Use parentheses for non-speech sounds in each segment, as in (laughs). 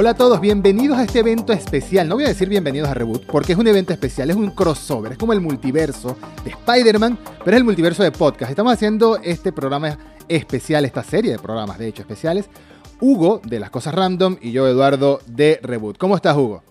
Hola a todos, bienvenidos a este evento especial. No voy a decir bienvenidos a Reboot, porque es un evento especial, es un crossover, es como el multiverso de Spider-Man, pero es el multiverso de podcast. Estamos haciendo este programa especial, esta serie de programas, de hecho, especiales. Hugo, de Las Cosas Random, y yo, Eduardo, de Reboot. ¿Cómo estás, Hugo?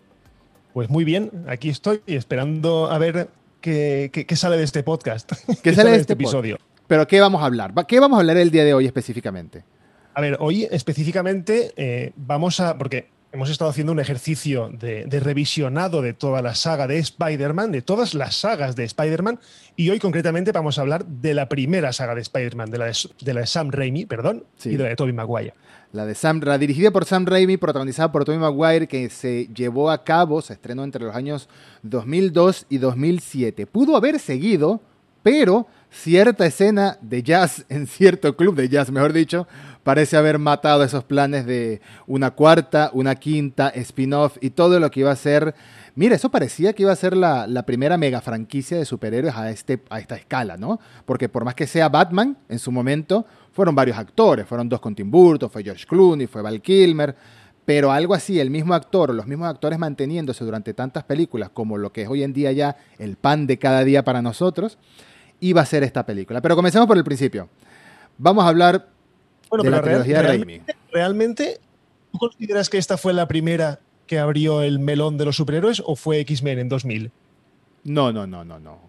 Pues muy bien, aquí estoy esperando a ver qué, sale de este podcast. ¿Qué, (laughs) sale de este, este episodio? Pero ¿qué vamos a hablar? ¿Qué vamos a hablar el día de hoy específicamente? A ver, hoy específicamente eh, vamos a. Porque hemos estado haciendo un ejercicio de, revisionado de toda la saga de Spider-Man, de todas las sagas de Spider-Man, y hoy concretamente vamos a hablar de la primera saga de Spider-Man, de, la de, Sam Raimi, perdón, y de la de Tobey Maguire. La de Sam, la dirigida por Sam Raimi, protagonizada por Tobey Maguire, que se llevó a cabo, se estrenó entre los años 2002 y 2007. Pudo haber seguido, pero cierta escena de jazz (laughs) en cierto club de jazz, mejor dicho, parece haber matado esos planes de una cuarta, una quinta, spin-off y todo lo que iba a ser. Mira, eso parecía que iba a ser la, primera mega franquicia de superhéroes a, este, a esta escala, ¿no? Porque por más que sea Batman, en su momento, fueron varios actores. Fueron dos con Tim Burton, fue George Clooney, fue Val Kilmer. Pero algo así, el mismo actor, los mismos actores manteniéndose durante tantas películas como lo que es hoy en día ya el pan de cada día para nosotros, iba a ser esta película. Pero comencemos por el principio. Vamos a hablar bueno, de la trilogía realmente, ¿Realmente tú consideras que esta fue la primera que abrió el melón de los superhéroes o fue X-Men en 2000? No, no, no, no, no.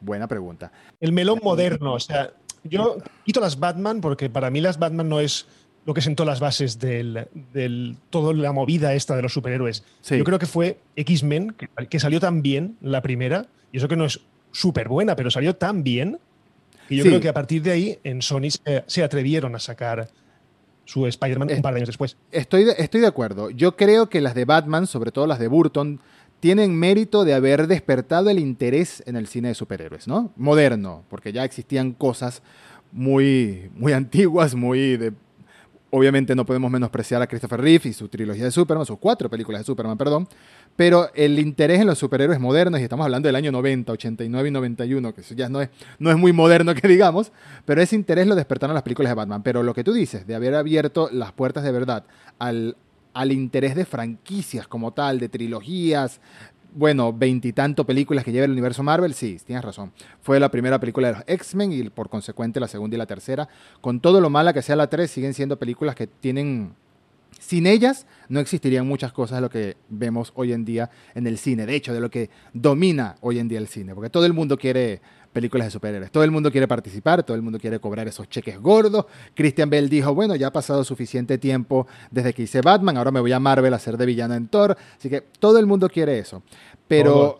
Buena pregunta. El melón moderno, o sea, yo quito las Batman porque para mí las Batman no es lo que sentó las bases del, del toda la movida esta de los superhéroes. Yo creo que fue X-Men, que, salió tan bien la primera, y eso que no es súper buena, pero salió tan bien y yo creo que a partir de ahí en Sony se, atrevieron a sacar su Spider-Man un par de años después. Estoy de, estoy de acuerdo. Yo creo que las de Batman, sobre todo las de Burton, tienen mérito de haber despertado el interés en el cine de superhéroes, ¿no? Moderno, porque ya existían cosas muy, muy (laughs) antiguas, muy de Obviamente no podemos menospreciar a Christopher Reeve y su trilogía de Superman, sus cuatro películas de Superman, perdón. Pero el interés en los superhéroes modernos, y estamos hablando del año 90, 89 y 91, que eso ya no es, no es muy moderno que digamos, pero ese interés lo despertaron las películas de Batman. Pero lo que tú dices, de haber abierto las puertas de verdad al, al interés de franquicias como tal, de trilogías, bueno, veintitanto películas que lleva el universo Marvel, sí, tienes razón. Fue la primera película de los X-Men y por consecuente la segunda y la tercera. Con todo lo mala que sea la tres, siguen siendo películas que tienen... Sin ellas no existirían muchas cosas de lo que vemos hoy en día en el cine. De hecho, de lo que domina hoy en día el cine. Porque todo el mundo quiere películas de superhéroes. Todo el mundo quiere participar, todo el mundo quiere cobrar esos cheques gordos. Christian Bell dijo, bueno, ya ha pasado suficiente tiempo desde que hice Batman, ahora me voy a Marvel a ser de villano en Thor. Así que todo el mundo quiere eso. Pero...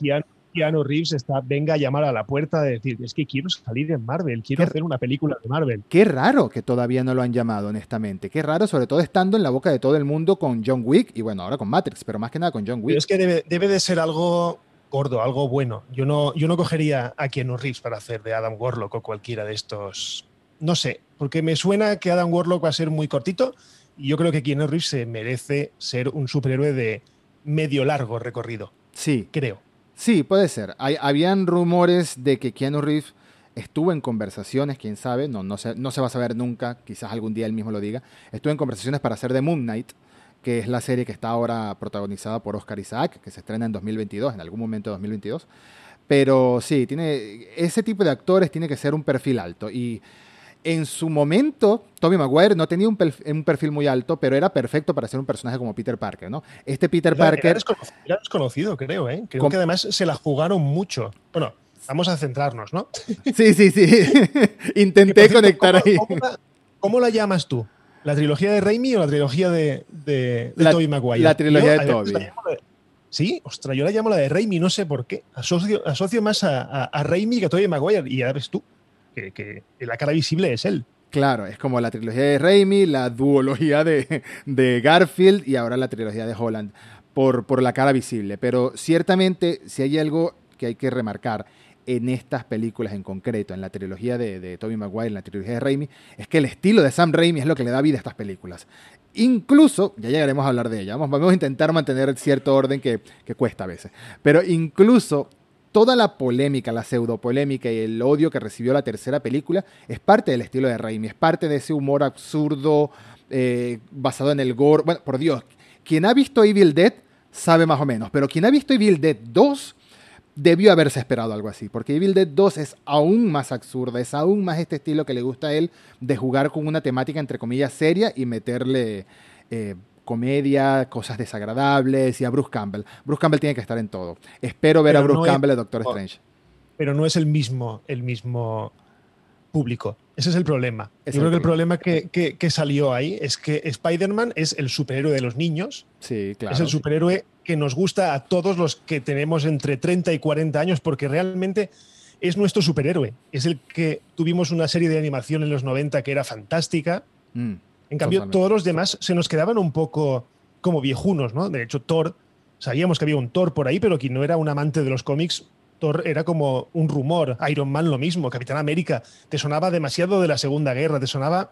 Keanu, Reeves está, venga a llamar a la puerta de decir, es que quiero salir en Marvel, quiero hacer una película de Marvel. Qué raro que todavía no lo han llamado, honestamente. Qué raro, sobre todo estando en la boca de todo el mundo con John Wick y bueno, ahora con Matrix, pero más que nada con John Wick. es que debe, debe de ser algo gordo, algo bueno. Yo no, yo no cogería a Keanu Reeves para hacer de Adam Warlock o cualquiera de estos. No sé, porque me suena que Adam Warlock va a ser muy cortito y yo creo que Keanu Reeves se merece ser un superhéroe de medio largo recorrido. Sí. Creo. Sí, puede ser. Hay, habían rumores de que Keanu Reeves estuvo en conversaciones, quién sabe, no, no, se, no se va a saber nunca, quizás algún día él mismo lo diga, estuvo en conversaciones para hacer de Moon Knight, que es la serie que está ahora protagonizada por Oscar Isaac, que se estrena en 2022, en algún momento de 2022. Pero sí, tiene, ese tipo de actores tiene que ser un perfil alto. Y en su momento, Tobey Maguire no tenía un perfil, muy alto, pero era perfecto para ser un personaje como Peter Parker, ¿no? Este Peter Parker... Era desconocido, creo, ¿eh? Creo que además se la jugaron mucho. Bueno, vamos a centrarnos, ¿no? Sí, sí, sí. (laughs) Intenté (laughs) conectar ahí. ¿Cómo la llamas tú? ¿La trilogía de Raimi o la trilogía de, de, Tobey Maguire? La trilogía de Tobey. Sí, ostras, yo la llamo la de Raimi, no sé por qué. Asocio, asocio más a, a, Raimi que a Tobey Maguire. Y ya ves tú, que, la cara visible es él. Claro, es como la trilogía de Raimi, la duología de, de Garfield y ahora la trilogía de Holland, por, por la cara visible. Pero ciertamente, si hay algo que hay que remarcar, en estas películas en concreto, en la trilogía de, de Tobey Maguire, en la trilogía de Raimi, es que el estilo de Sam Raimi es lo que le da vida a estas películas. Incluso, ya llegaremos a hablar de ella, vamos, a intentar mantener cierto orden que, cuesta a veces, pero incluso toda la polémica, la pseudopolémica y el odio que recibió la tercera película es parte del estilo de Raimi, es parte de ese humor absurdo eh, basado en el gore. Bueno, por Dios, quien ha visto Evil Dead sabe más o menos, pero quien ha visto Evil Dead 2 debió haberse esperado algo así, porque Evil Dead 2 es aún más absurda, es aún más este estilo que le gusta a él de jugar con una temática entre comillas seria y meterle eh, comedia, cosas desagradables y a Bruce Campbell. Bruce Campbell tiene que estar en todo. Espero ver a Bruce Campbell de Doctor Strange. Pero no es el mismo, el mismo público. Ese es el problema. Yo creo que el problema que, que, salió ahí es que Spider-Man es el superhéroe de los niños. Sí, claro. Es el superhéroe que nos gusta a todos los que tenemos entre 30 y 40 años, porque realmente es nuestro superhéroe. Es el que tuvimos una serie de animación en los 90 que era fantástica. Mm, en cambio, todos los demás se nos quedaban un poco como viejunos, ¿no? De hecho, Thor, sabíamos que había un Thor por ahí, pero quien no era un amante de los cómics era como un rumor. Iron Man lo mismo, Capitán América. Te sonaba demasiado de la Segunda Guerra, te sonaba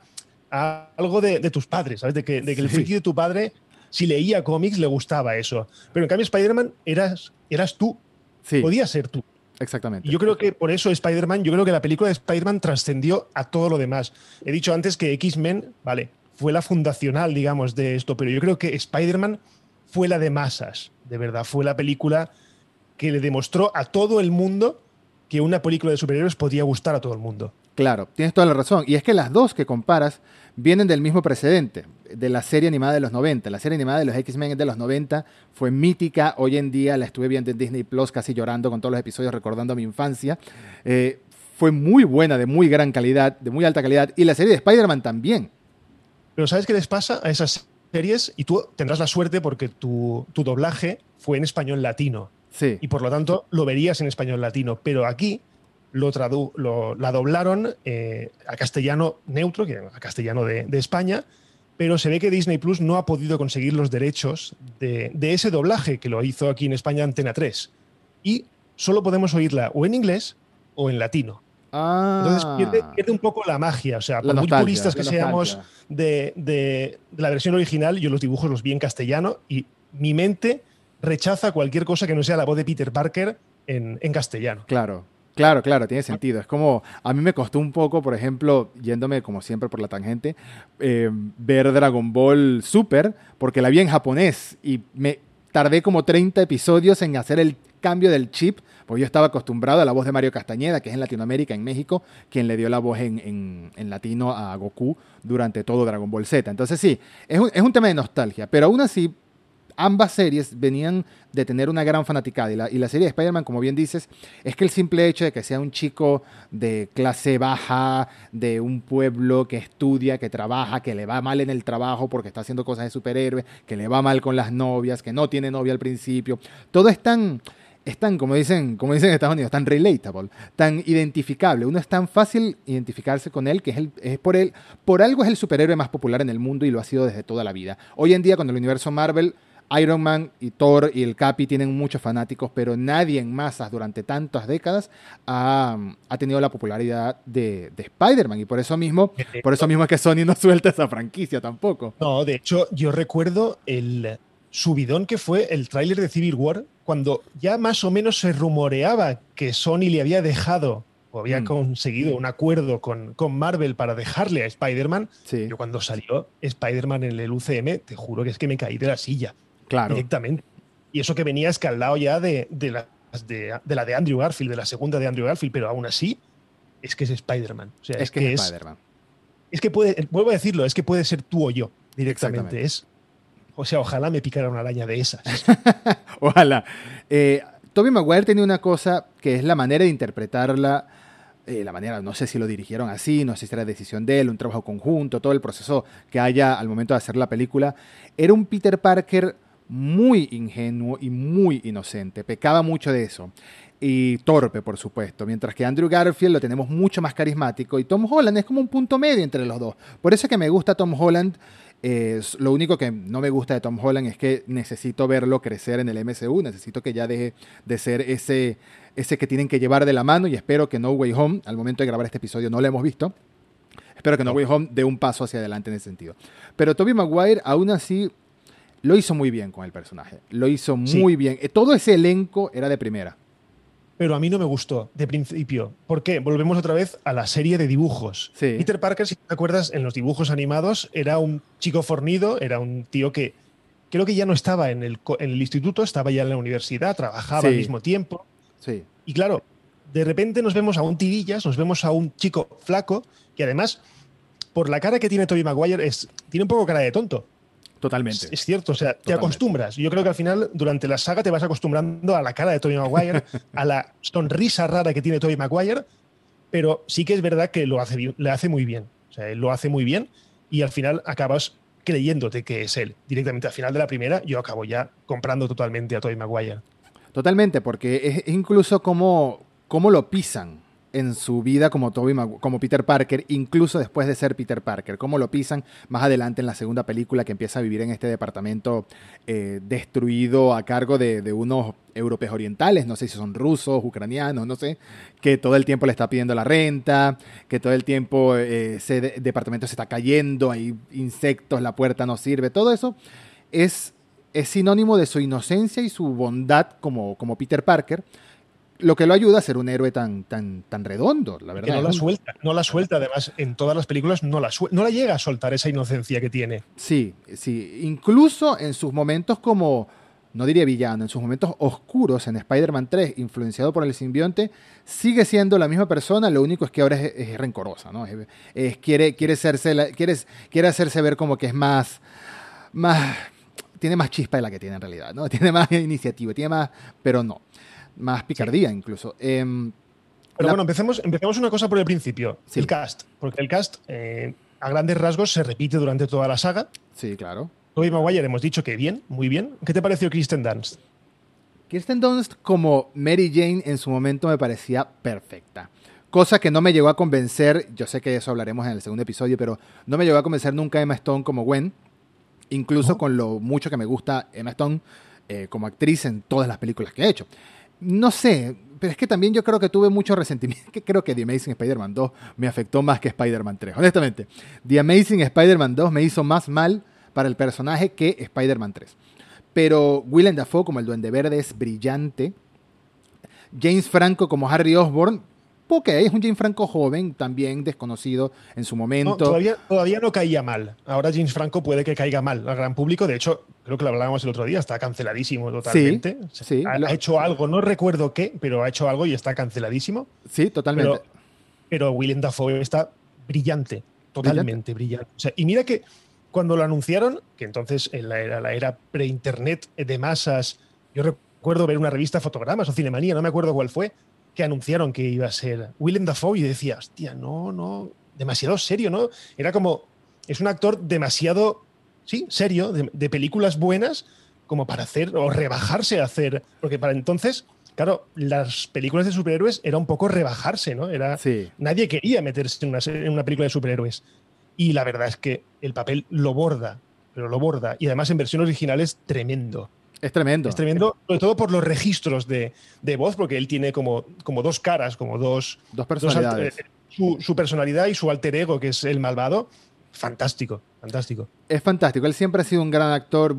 algo de, tus padres, ¿sabes? De que, el friki de tu padre, si leía cómics, le gustaba eso. Pero en cambio, Spider-Man eras, eras tú. Sí. Podías ser tú. Exactamente. yo creo que por eso Spider-Man, yo creo que la película de Spider-Man trascendió a todo lo demás. He dicho antes que X-Men, vale, fue la fundacional, digamos, de esto, pero yo creo que Spider-Man fue la de masas, de verdad, fue la película que le demostró a todo el mundo que una película de superhéroes podía gustar a todo el mundo. Claro, tienes toda la razón. Y es que las dos que comparas vienen del mismo precedente, de la serie animada de los 90. La serie animada de los X-Men de los 90 fue mítica. Hoy en día la estuve viendo en Disney Plus casi llorando con todos los episodios, recordando mi infancia. Eh, fue muy buena, de muy gran calidad, de muy alta calidad. Y la serie de Spider-Man también. Pero ¿sabes qué les pasa a esas series? Y tú tendrás la suerte porque tu, tu doblaje fue en español latino. Y por lo tanto lo verías en español latino. Pero aquí lo, lo la doblaron eh, a castellano neutro, que a castellano de, España, pero se ve que Disney Plus no ha podido conseguir los derechos de, ese doblaje que lo hizo aquí en España Antena 3. Y solo podemos oírla o en inglés o en latino. Entonces ah. pierde, un poco la magia. O sea, por muy puristas que seamos de, de, la versión original, yo los dibujos los vi en castellano y mi mente rechaza cualquier cosa que no sea la voz de Peter Parker en, castellano. Claro, Claro, claro, tiene sentido. Es como, a mí me costó un poco, por ejemplo, yéndome como siempre por la tangente, eh, ver Dragon Ball Super, porque la vi en japonés y me tardé como 30 episodios en hacer el cambio del chip, porque yo estaba acostumbrado a la voz de Mario Castañeda, que es en Latinoamérica, en México, quien le dio la voz en, en, latino a Goku durante todo Dragon Ball Z. Entonces sí, es un, es un tema de nostalgia, pero aún así ambas series venían de tener una gran fanaticada. Y la, y la serie de Spider-Man, como bien dices, es que el simple hecho de que sea un chico de clase baja, de un pueblo que estudia, que trabaja, que le va mal en el trabajo porque está haciendo cosas de superhéroe, que le va mal con las novias, que no tiene novia al principio, todo es tan es tan, como dicen, como dicen en Estados Unidos, tan relatable, tan identificable. Uno es tan fácil identificarse con él que es, el, es por él, por algo es el superhéroe más popular en el mundo y lo ha sido desde toda la vida. Hoy en día, cuando el universo Marvel Iron Man y Thor y el Capi tienen muchos fanáticos, pero nadie en masas durante tantas décadas ha, tenido la popularidad de, Spider-Man. Y por eso mismo, por eso mismo es que Sony no (laughs) suelta esa franquicia tampoco. No, de hecho, yo recuerdo el subidón que fue el tráiler de Civil War, cuando ya más o menos se rumoreaba que Sony le había dejado o había mm. conseguido un acuerdo con, con, Marvel para dejarle a Spider-Man. Yo cuando salió Spider-Man en el UCM, te juro que es que me caí de la silla. Directamente. Y eso que venía escaldado ya de, de, la, de, la de Andrew Garfield, de la segunda de Andrew Garfield, pero aún así es que es Spider-Man. O sea, es, que, es, Spider-Man. Es que puede, vuelvo a decirlo, es que puede ser tú o yo directamente. Es, o sea, ojalá me picara una araña de esas. (laughs) ojalá. Eh, Toby Maguire tenía una cosa que es la manera de interpretarla. Eh, la manera, no sé si lo dirigieron así, no sé si era decisión de él, un trabajo conjunto, todo el proceso que haya al momento de hacer la película. Era un Peter Parker muy ingenuo y muy inocente. Pecaba mucho de eso. Y torpe, por supuesto. Mientras que Andrew Garfield lo tenemos mucho más carismático. Y Tom Holland es como un punto medio entre los dos. Por eso es que me gusta Tom Holland. lo único que no me gusta de Tom Holland es que necesito verlo crecer en el MCU. Necesito que ya deje de ser ese, ese que tienen que llevar de la mano. Y espero que No Way Home, al momento de grabar este episodio, no lo hemos visto. Espero que No Way Home dé un paso hacia adelante en ese sentido. Pero Tobey Maguire, aún así, lo hizo muy bien con el personaje. Lo hizo muy bien. Eh, todo ese elenco era de primera. Pero a mí no me gustó de principio. ¿Por qué? Volvemos otra vez a la serie de dibujos. Peter Parker, si te acuerdas, en los dibujos animados era un chico fornido, era un tío que creo que ya no estaba en el, en el instituto, estaba ya en la universidad, trabajaba al mismo tiempo. Sí. Y claro, de repente nos vemos a un tirillas, nos vemos a un chico flaco, que además, por la cara que tiene Tobey Maguire, es, tiene un poco cara de tonto. Totalmente. Es, cierto, o sea, te acostumbras. Yo creo que al final, durante la saga, te vas acostumbrando a la cara de Tobey Maguire, (laughs) a la sonrisa rara que tiene Tobey Maguire, pero sí que es verdad que lo hace, le hace muy bien. O sea, él lo hace muy bien y al final acabas creyéndote que es él. Directamente al final de la primera, yo acabo ya comprando totalmente a Tobey Maguire. Totalmente, porque es incluso como, como lo pisan en su vida como, Toby como Peter Parker, incluso después de ser Peter Parker. Cómo lo pisan más adelante en la segunda película que empieza a vivir en este departamento eh, destruido a cargo de, unos europeos orientales, no sé si son rusos, ucranianos, no sé, que todo el tiempo le está pidiendo la renta, que todo el tiempo eh, ese departamento se está cayendo, hay insectos, la puerta no sirve, todo eso es, es sinónimo de su inocencia y su bondad como, como Peter Parker lo que lo ayuda a ser un héroe tan, tan, tan redondo, la verdad. Que no la suelta, no la suelta, además, en todas las películas no la, no la llega a soltar esa inocencia que tiene. Sí, sí. Incluso en sus momentos como, no diría villano, en sus momentos oscuros en Spider-Man 3, influenciado por el simbionte, sigue siendo la misma persona, lo único es que ahora es, rencorosa, ¿no? Es, quiere, quiere, hacerse quiere, quiere hacerse ver como que es más, más, tiene más chispa de la que tiene en realidad, ¿no? (laughs) Tiene más iniciativa, tiene más, pero no más picardía incluso. Em, Pero bueno, empecemos, empecemos una cosa por el principio, el cast, porque el cast eh, a grandes rasgos se repite durante toda la saga. Sí, claro. Tobey Maguire hemos dicho que bien, muy bien. ¿Qué te pareció Kristen Dunst? Kristen Dunst como Mary Jane en su momento me parecía perfecta. Cosa que no me llegó a convencer, yo sé que de eso hablaremos en el segundo episodio, pero no me llegó a convencer nunca Emma Stone como Gwen, incluso con lo mucho que me gusta Emma Stone eh, como actriz en todas las películas que ha hecho no sé, pero es que también yo creo que tuve mucho resentimiento. (laughs) Que creo que The Amazing Spider-Man 2 me afectó más que Spider-Man 3. Honestamente, The Amazing Spider-Man 2 me hizo más mal para el personaje que Spider-Man 3. Pero Willem Dafoe como el Duende Verde es brillante. James Franco como Harry Osborn Ok, es un James Franco joven, también desconocido en su momento. todavía, todavía no caía mal. Ahora James Franco puede que caiga mal al gran público. De hecho, creo que lo hablábamos el otro día, está canceladísimo totalmente. Sí, ha, hecho algo, no recuerdo qué, pero ha hecho algo y está canceladísimo. Sí, totalmente. Pero, William Dafoe está brillante, totalmente brillante. y mira que cuando lo anunciaron, que entonces en la era, la era pre-internet de masas, yo recuerdo ver una revista Fotogramas o Cinemanía, no me acuerdo cuál fue, que anunciaron que iba a ser Willem Dafoe y decía, hostia, no, no, demasiado serio, ¿no? Era como, es un actor demasiado, sí, serio, de, películas buenas, como para hacer, o rebajarse a hacer, porque para entonces, claro, las películas de superhéroes era un poco rebajarse, ¿no? Era, Nadie quería meterse en una, en una película de superhéroes. Y la verdad es que el papel lo borda, pero lo borda. Y además en versión original es tremendo. Es tremendo. Es tremendo, sobre todo por los registros de, voz, porque él tiene como, como dos caras, como dos, dos personalidades. Eh, su, personalidad y su alter ego, que es el malvado, fantástico, fantástico. Es fantástico. Él siempre ha sido un gran actor.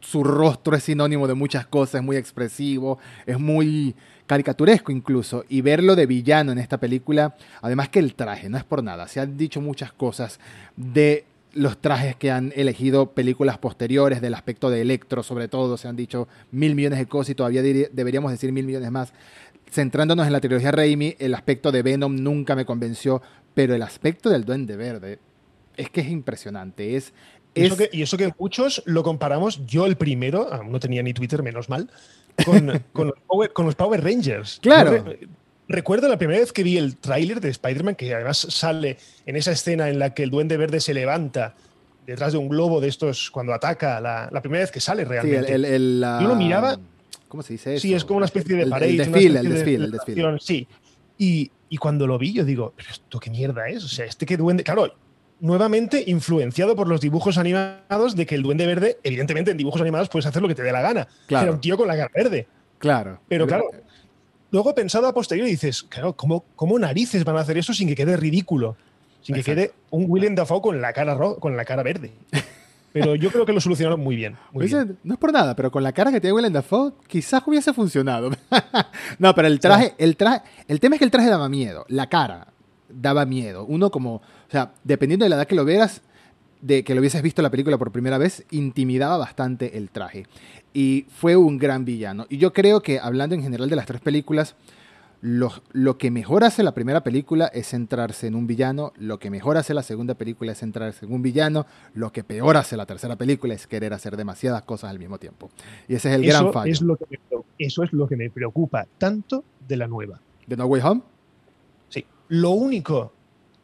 Su rostro es sinónimo de muchas cosas, es muy expresivo, es muy caricaturesco incluso. Y verlo de villano en esta película, además que el traje, no es por nada, se han dicho muchas cosas de los trajes que han elegido películas posteriores, del aspecto de Electro sobre todo, se han dicho mil millones de cosas y todavía deberíamos decir mil millones más. Centrándonos en la trilogía Raimi, el aspecto de Venom nunca me convenció, pero el aspecto del Duende Verde es que es impresionante. Es, Y, eso que, muchos lo comparamos, yo el primero, no tenía ni Twitter, menos mal, con, los, Power, Rangers. Claro recuerdo la primera vez que vi el tráiler de Spider-Man, que además sale en esa escena en la que el duende verde se levanta detrás de un globo de estos cuando ataca, la, primera vez que sale realmente. Sí, el, Yo lo miraba. ¿Cómo se dice eso? Sí, es como una especie de pared. El, desfile, el desfile, el desfile. Sí. Y, y, cuando lo vi, yo digo, ¿pero esto qué mierda es? O sea, este que duende. Claro, nuevamente influenciado por los dibujos animados de que el duende verde, evidentemente en dibujos animados puedes hacer lo que te dé la gana. Claro. Era un tío con la cara verde. Claro. Pero claro, luego pensado a posteriori dices, claro, ¿cómo, ¿cómo, narices van a hacer eso sin que quede ridículo? Sin que quede un Willem Dafoe con la cara, con la cara verde. Pero yo creo que lo solucionaron muy bien. Pues no es por nada, pero con la cara que tiene Willem Dafoe, quizás hubiese funcionado. (laughs) no, pero el traje, el traje, el tema es que el traje daba miedo. La cara daba miedo. Uno como, o sea, dependiendo de la edad que lo veas, de que lo hubieses visto la película por primera vez, intimidaba bastante el traje. Y fue un gran villano. Y yo creo que, hablando en general de las tres películas, lo, lo, que mejor hace la primera película es centrarse en un villano, lo que mejor hace la segunda película es centrarse en un villano, lo que peor hace la tercera película es querer hacer demasiadas cosas al mismo tiempo. Y ese es el gran fallo. Es lo que eso es lo que me preocupa tanto de la nueva. ¿De No Way Home? Sí. Lo único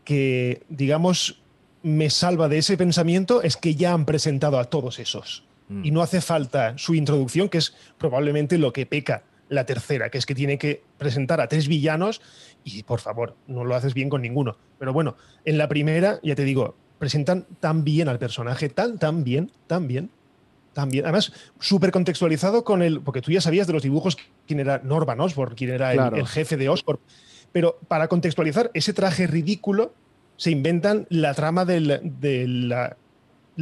que, digamos, me salva de ese pensamiento es que ya han presentado a todos esos. Mm. Y no hace falta su introducción, que es probablemente lo que peca la tercera, que es que tiene que presentar a tres villanos y por favor, no lo haces bien con ninguno. Pero bueno, en la primera, ya te digo, presentan tan bien al personaje, tan, tan bien, tan bien, tan bien. Además, súper contextualizado con el, porque tú ya sabías de los dibujos quién era Norman Osborn, quién era el, jefe de Osborn. Pero para contextualizar ese traje ridículo, se inventan la trama del, de la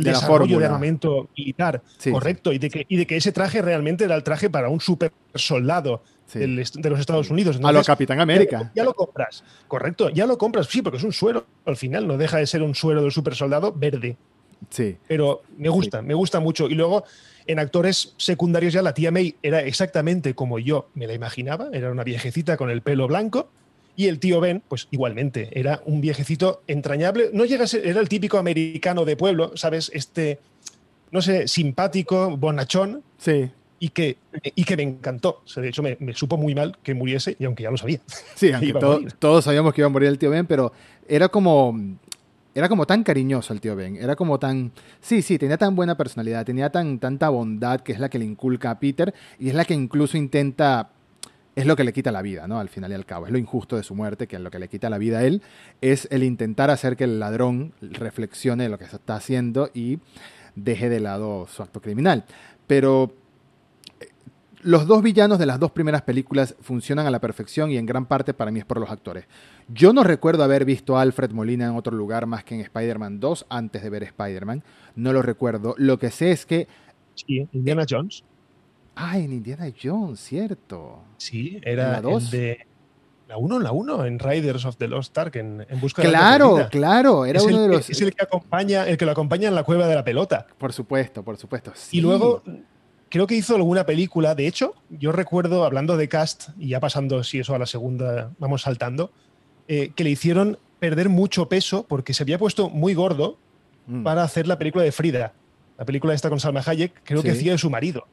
desarrollo de armamento militar, correcto, Y, de que, y de que ese traje realmente era el traje para un super soldado de los Estados Unidos. a lo Capitán América. Ya, lo compras, correcto, ya lo compras, sí, porque es un suero, al final no deja de ser un suero del super soldado verde. Sí. Pero me gusta, me gusta mucho. Y luego en actores secundarios ya la tía May era exactamente como yo me la imaginaba, era una viejecita con el pelo blanco y el tío Ben, pues igualmente, era un viejecito entrañable. No llega a ser, era el típico americano de pueblo, ¿sabes? Este, no sé, simpático, bonachón. Sí. Y que, y que me encantó. de hecho, me, supo muy mal que muriese, y aunque ya lo sabía. Sí, (laughs) aunque todos sabíamos que iba a morir el tío Ben, pero era como. Era como tan cariñoso el tío Ben. Era como tan. Sí, sí, tenía tan buena personalidad, tenía tan, tanta bondad que es la que le inculca a Peter y es la que incluso intenta es lo que le quita la vida, ¿no? Al final y al cabo. Es lo injusto de su muerte, que lo que le quita la vida a él, es el intentar hacer que el ladrón reflexione lo que se está haciendo y deje de lado su acto criminal. Pero eh, los dos villanos de las dos primeras películas funcionan a la perfección y en gran parte para mí es por los actores. Yo no recuerdo haber visto a Alfred Molina en otro lugar más que en Spider-Man 2 antes de ver Spider-Man. No lo recuerdo. Lo que sé es que... Sí, Indiana Jones. Ah, en Indiana Jones, cierto. Sí, era la el de la 1, la 1, en Riders of the Lost Ark, en, en busca claro, de la Claro, era uno de los. Es el que acompaña, el que lo acompaña en la cueva de la pelota. Por supuesto, por supuesto. Y luego creo que hizo alguna película. De hecho, yo recuerdo, hablando de cast, y ya pasando, si eso a la segunda, vamos saltando, eh, que le hicieron perder mucho peso porque se había puesto muy gordo mm. para hacer la película de Frida. La película esta con Salma Hayek, creo que hacía de su marido.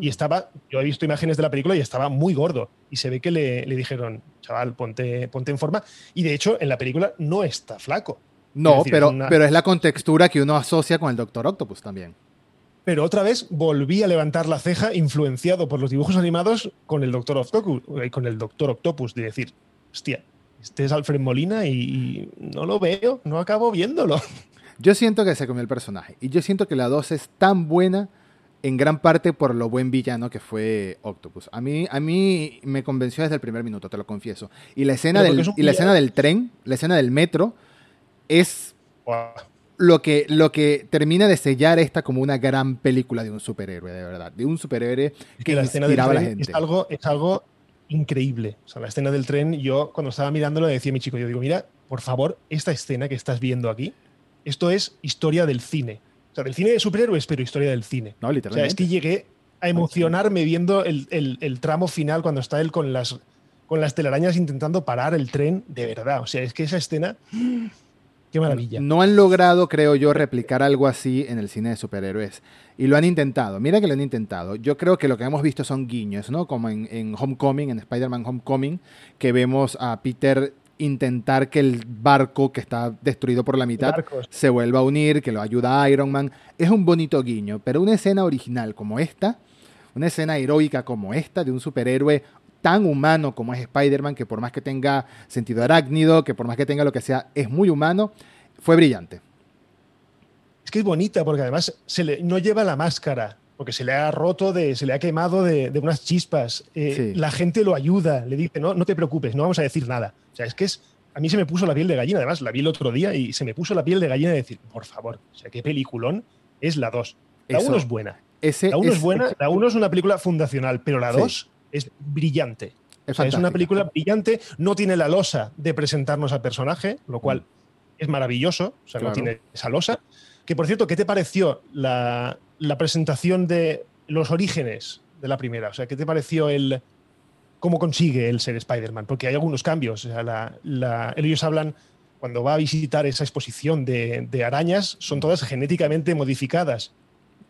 Y estaba, yo he visto imágenes de la película y estaba muy gordo. Y se ve que le, dijeron, chaval, ponte, ponte en forma. Y de hecho, en la película no está flaco. No, pero, es pero es la contextura que uno asocia con el Doctor Octopus también. Pero otra vez volví a levantar la ceja, influenciado por los dibujos animados con el Doctor Octopus, eh, con el Doctor Octopus, de decir, hostia, este es Alfred Molina y no lo veo, no acabo viéndolo. Yo siento que se comió el personaje. Y yo siento que la 2 es tan buena en gran parte por lo buen villano que fue Octopus. A mí, a mí me convenció desde el primer minuto, te lo confieso. Y la escena, del, y la escena del tren, la escena del metro, es lo, que, lo que termina de sellar esta como una gran película de un superhéroe, de verdad. De un superhéroe que, la escena inspiraba a la gente. Es algo, es algo increíble. O sea, la escena del tren, yo cuando estaba mirándolo le decía a mi chico, yo digo, mira, por favor, esta escena que estás viendo aquí, esto es historia del cine del cine de superhéroes, pero historia del cine. No, literalmente. O sea, es que llegué a emocionarme viendo el, tramo final cuando está él con las, con las telarañas intentando parar el tren, de verdad. O sea, es que esa escena. Qué maravilla. No han logrado, creo yo, replicar algo así en el cine de superhéroes. Y lo han intentado. Mira que lo han intentado. Yo creo que lo que hemos visto son guiños, ¿no? Como en, en Homecoming, en Spider-Man Homecoming, que vemos a Peter intentar que el barco que está destruido por la mitad se vuelva a unir, que lo ayuda Iron Man. Es un bonito guiño, pero una escena original como esta, una escena heroica como esta de un superhéroe tan humano como es Spider-Man, que por más que tenga sentido arácnido, que por más que tenga lo que sea, es muy humano, fue brillante. Es que es bonita porque además se le, no lleva la máscara porque se le ha roto, de, se le ha quemado de, unas chispas. Eh, la gente lo ayuda, le dice, no, no te preocupes, no vamos a decir nada. O sea, es que es, a mí se me puso la piel de gallina, además la vi el otro día y se me puso la piel de gallina de decir, por favor, o sea, qué peliculón es la 2. La 1 es buena. la 1 es, buena, la 1 es una película fundacional, pero la 2 es brillante. Es, es, una película brillante, no tiene la losa de presentarnos al personaje, lo cual mm. es maravilloso, o sea, no tiene esa losa Que por cierto, ¿qué te pareció la, presentación de los orígenes de la primera? O sea, ¿qué te pareció el cómo consigue el ser Spider-Man? Porque hay algunos cambios. O sea, ellos hablan, cuando va a visitar esa exposición de, arañas, son todas genéticamente modificadas.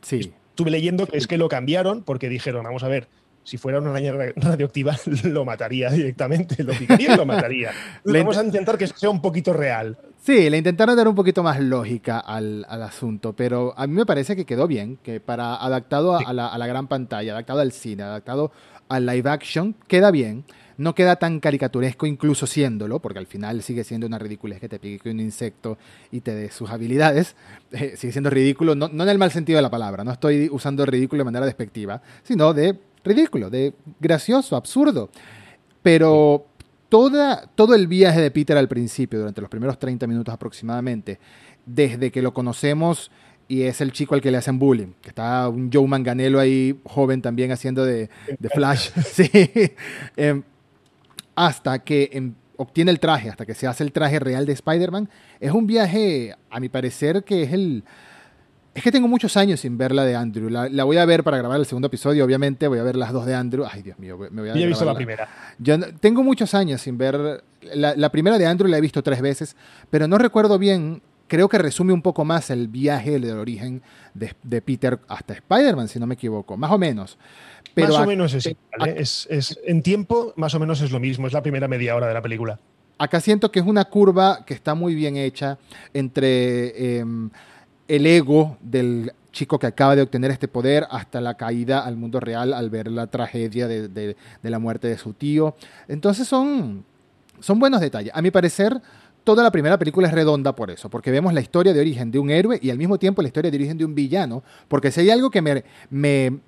Sí. Estuve leyendo que es que lo cambiaron porque dijeron, vamos a ver, si fuera una araña (laughs) radioactiva, lo mataría directamente, lo picaría y lo mataría. (laughs) Vamos a intentar que sea un poquito real. Sí, le intentaron dar un poquito más lógica al, asunto, pero a mí me parece que quedó bien, que para adaptado a, la, gran pantalla, adaptado al cine, adaptado al live action, queda bien. No queda tan caricaturesco, incluso siéndolo, porque al final sigue siendo una ridiculez que te pique un insecto y te dé sus habilidades. (laughs) Eh, sigue siendo ridículo, no, no en el mal sentido de la palabra, no estoy usando ridículo de manera despectiva, sino de ridículo, de gracioso, absurdo. Pero toda, todo el viaje de Peter al principio, durante los primeros 30 minutos aproximadamente, desde que lo conocemos y es el chico al que le hacen bullying, que está un Joe Manganelo ahí, joven también haciendo de, Flash, (laughs) sí, em, hasta que em, obtiene el traje, hasta que se hace el traje real de Spider-Man, es un viaje, a mi parecer, que es el es que tengo muchos años sin ver la de Andrew. La, voy a ver para grabar el segundo episodio, obviamente. Voy a ver las dos de Andrew. Ay, Dios mío, me voy a Yo he visto la primera. Yo tengo muchos años sin ver. La, primera de Andrew la he visto tres veces, pero no recuerdo bien. Creo que resume un poco más el viaje del origen de, Peter hasta Spider-Man, si no me equivoco. Más o menos. Pero más o menos es, es, En tiempo, más o menos es lo mismo. Es la primera media hora de la película. Acá siento que es una curva que está muy bien hecha entre. Em, el ego del chico que acaba de obtener este poder hasta la caída al mundo real al ver la tragedia de, la muerte de su tío. Entonces son, son buenos detalles. A mi parecer, toda la primera película es redonda por eso, porque vemos la historia de origen de un héroe y al mismo tiempo la historia de origen de un villano, porque si hay algo que me, me,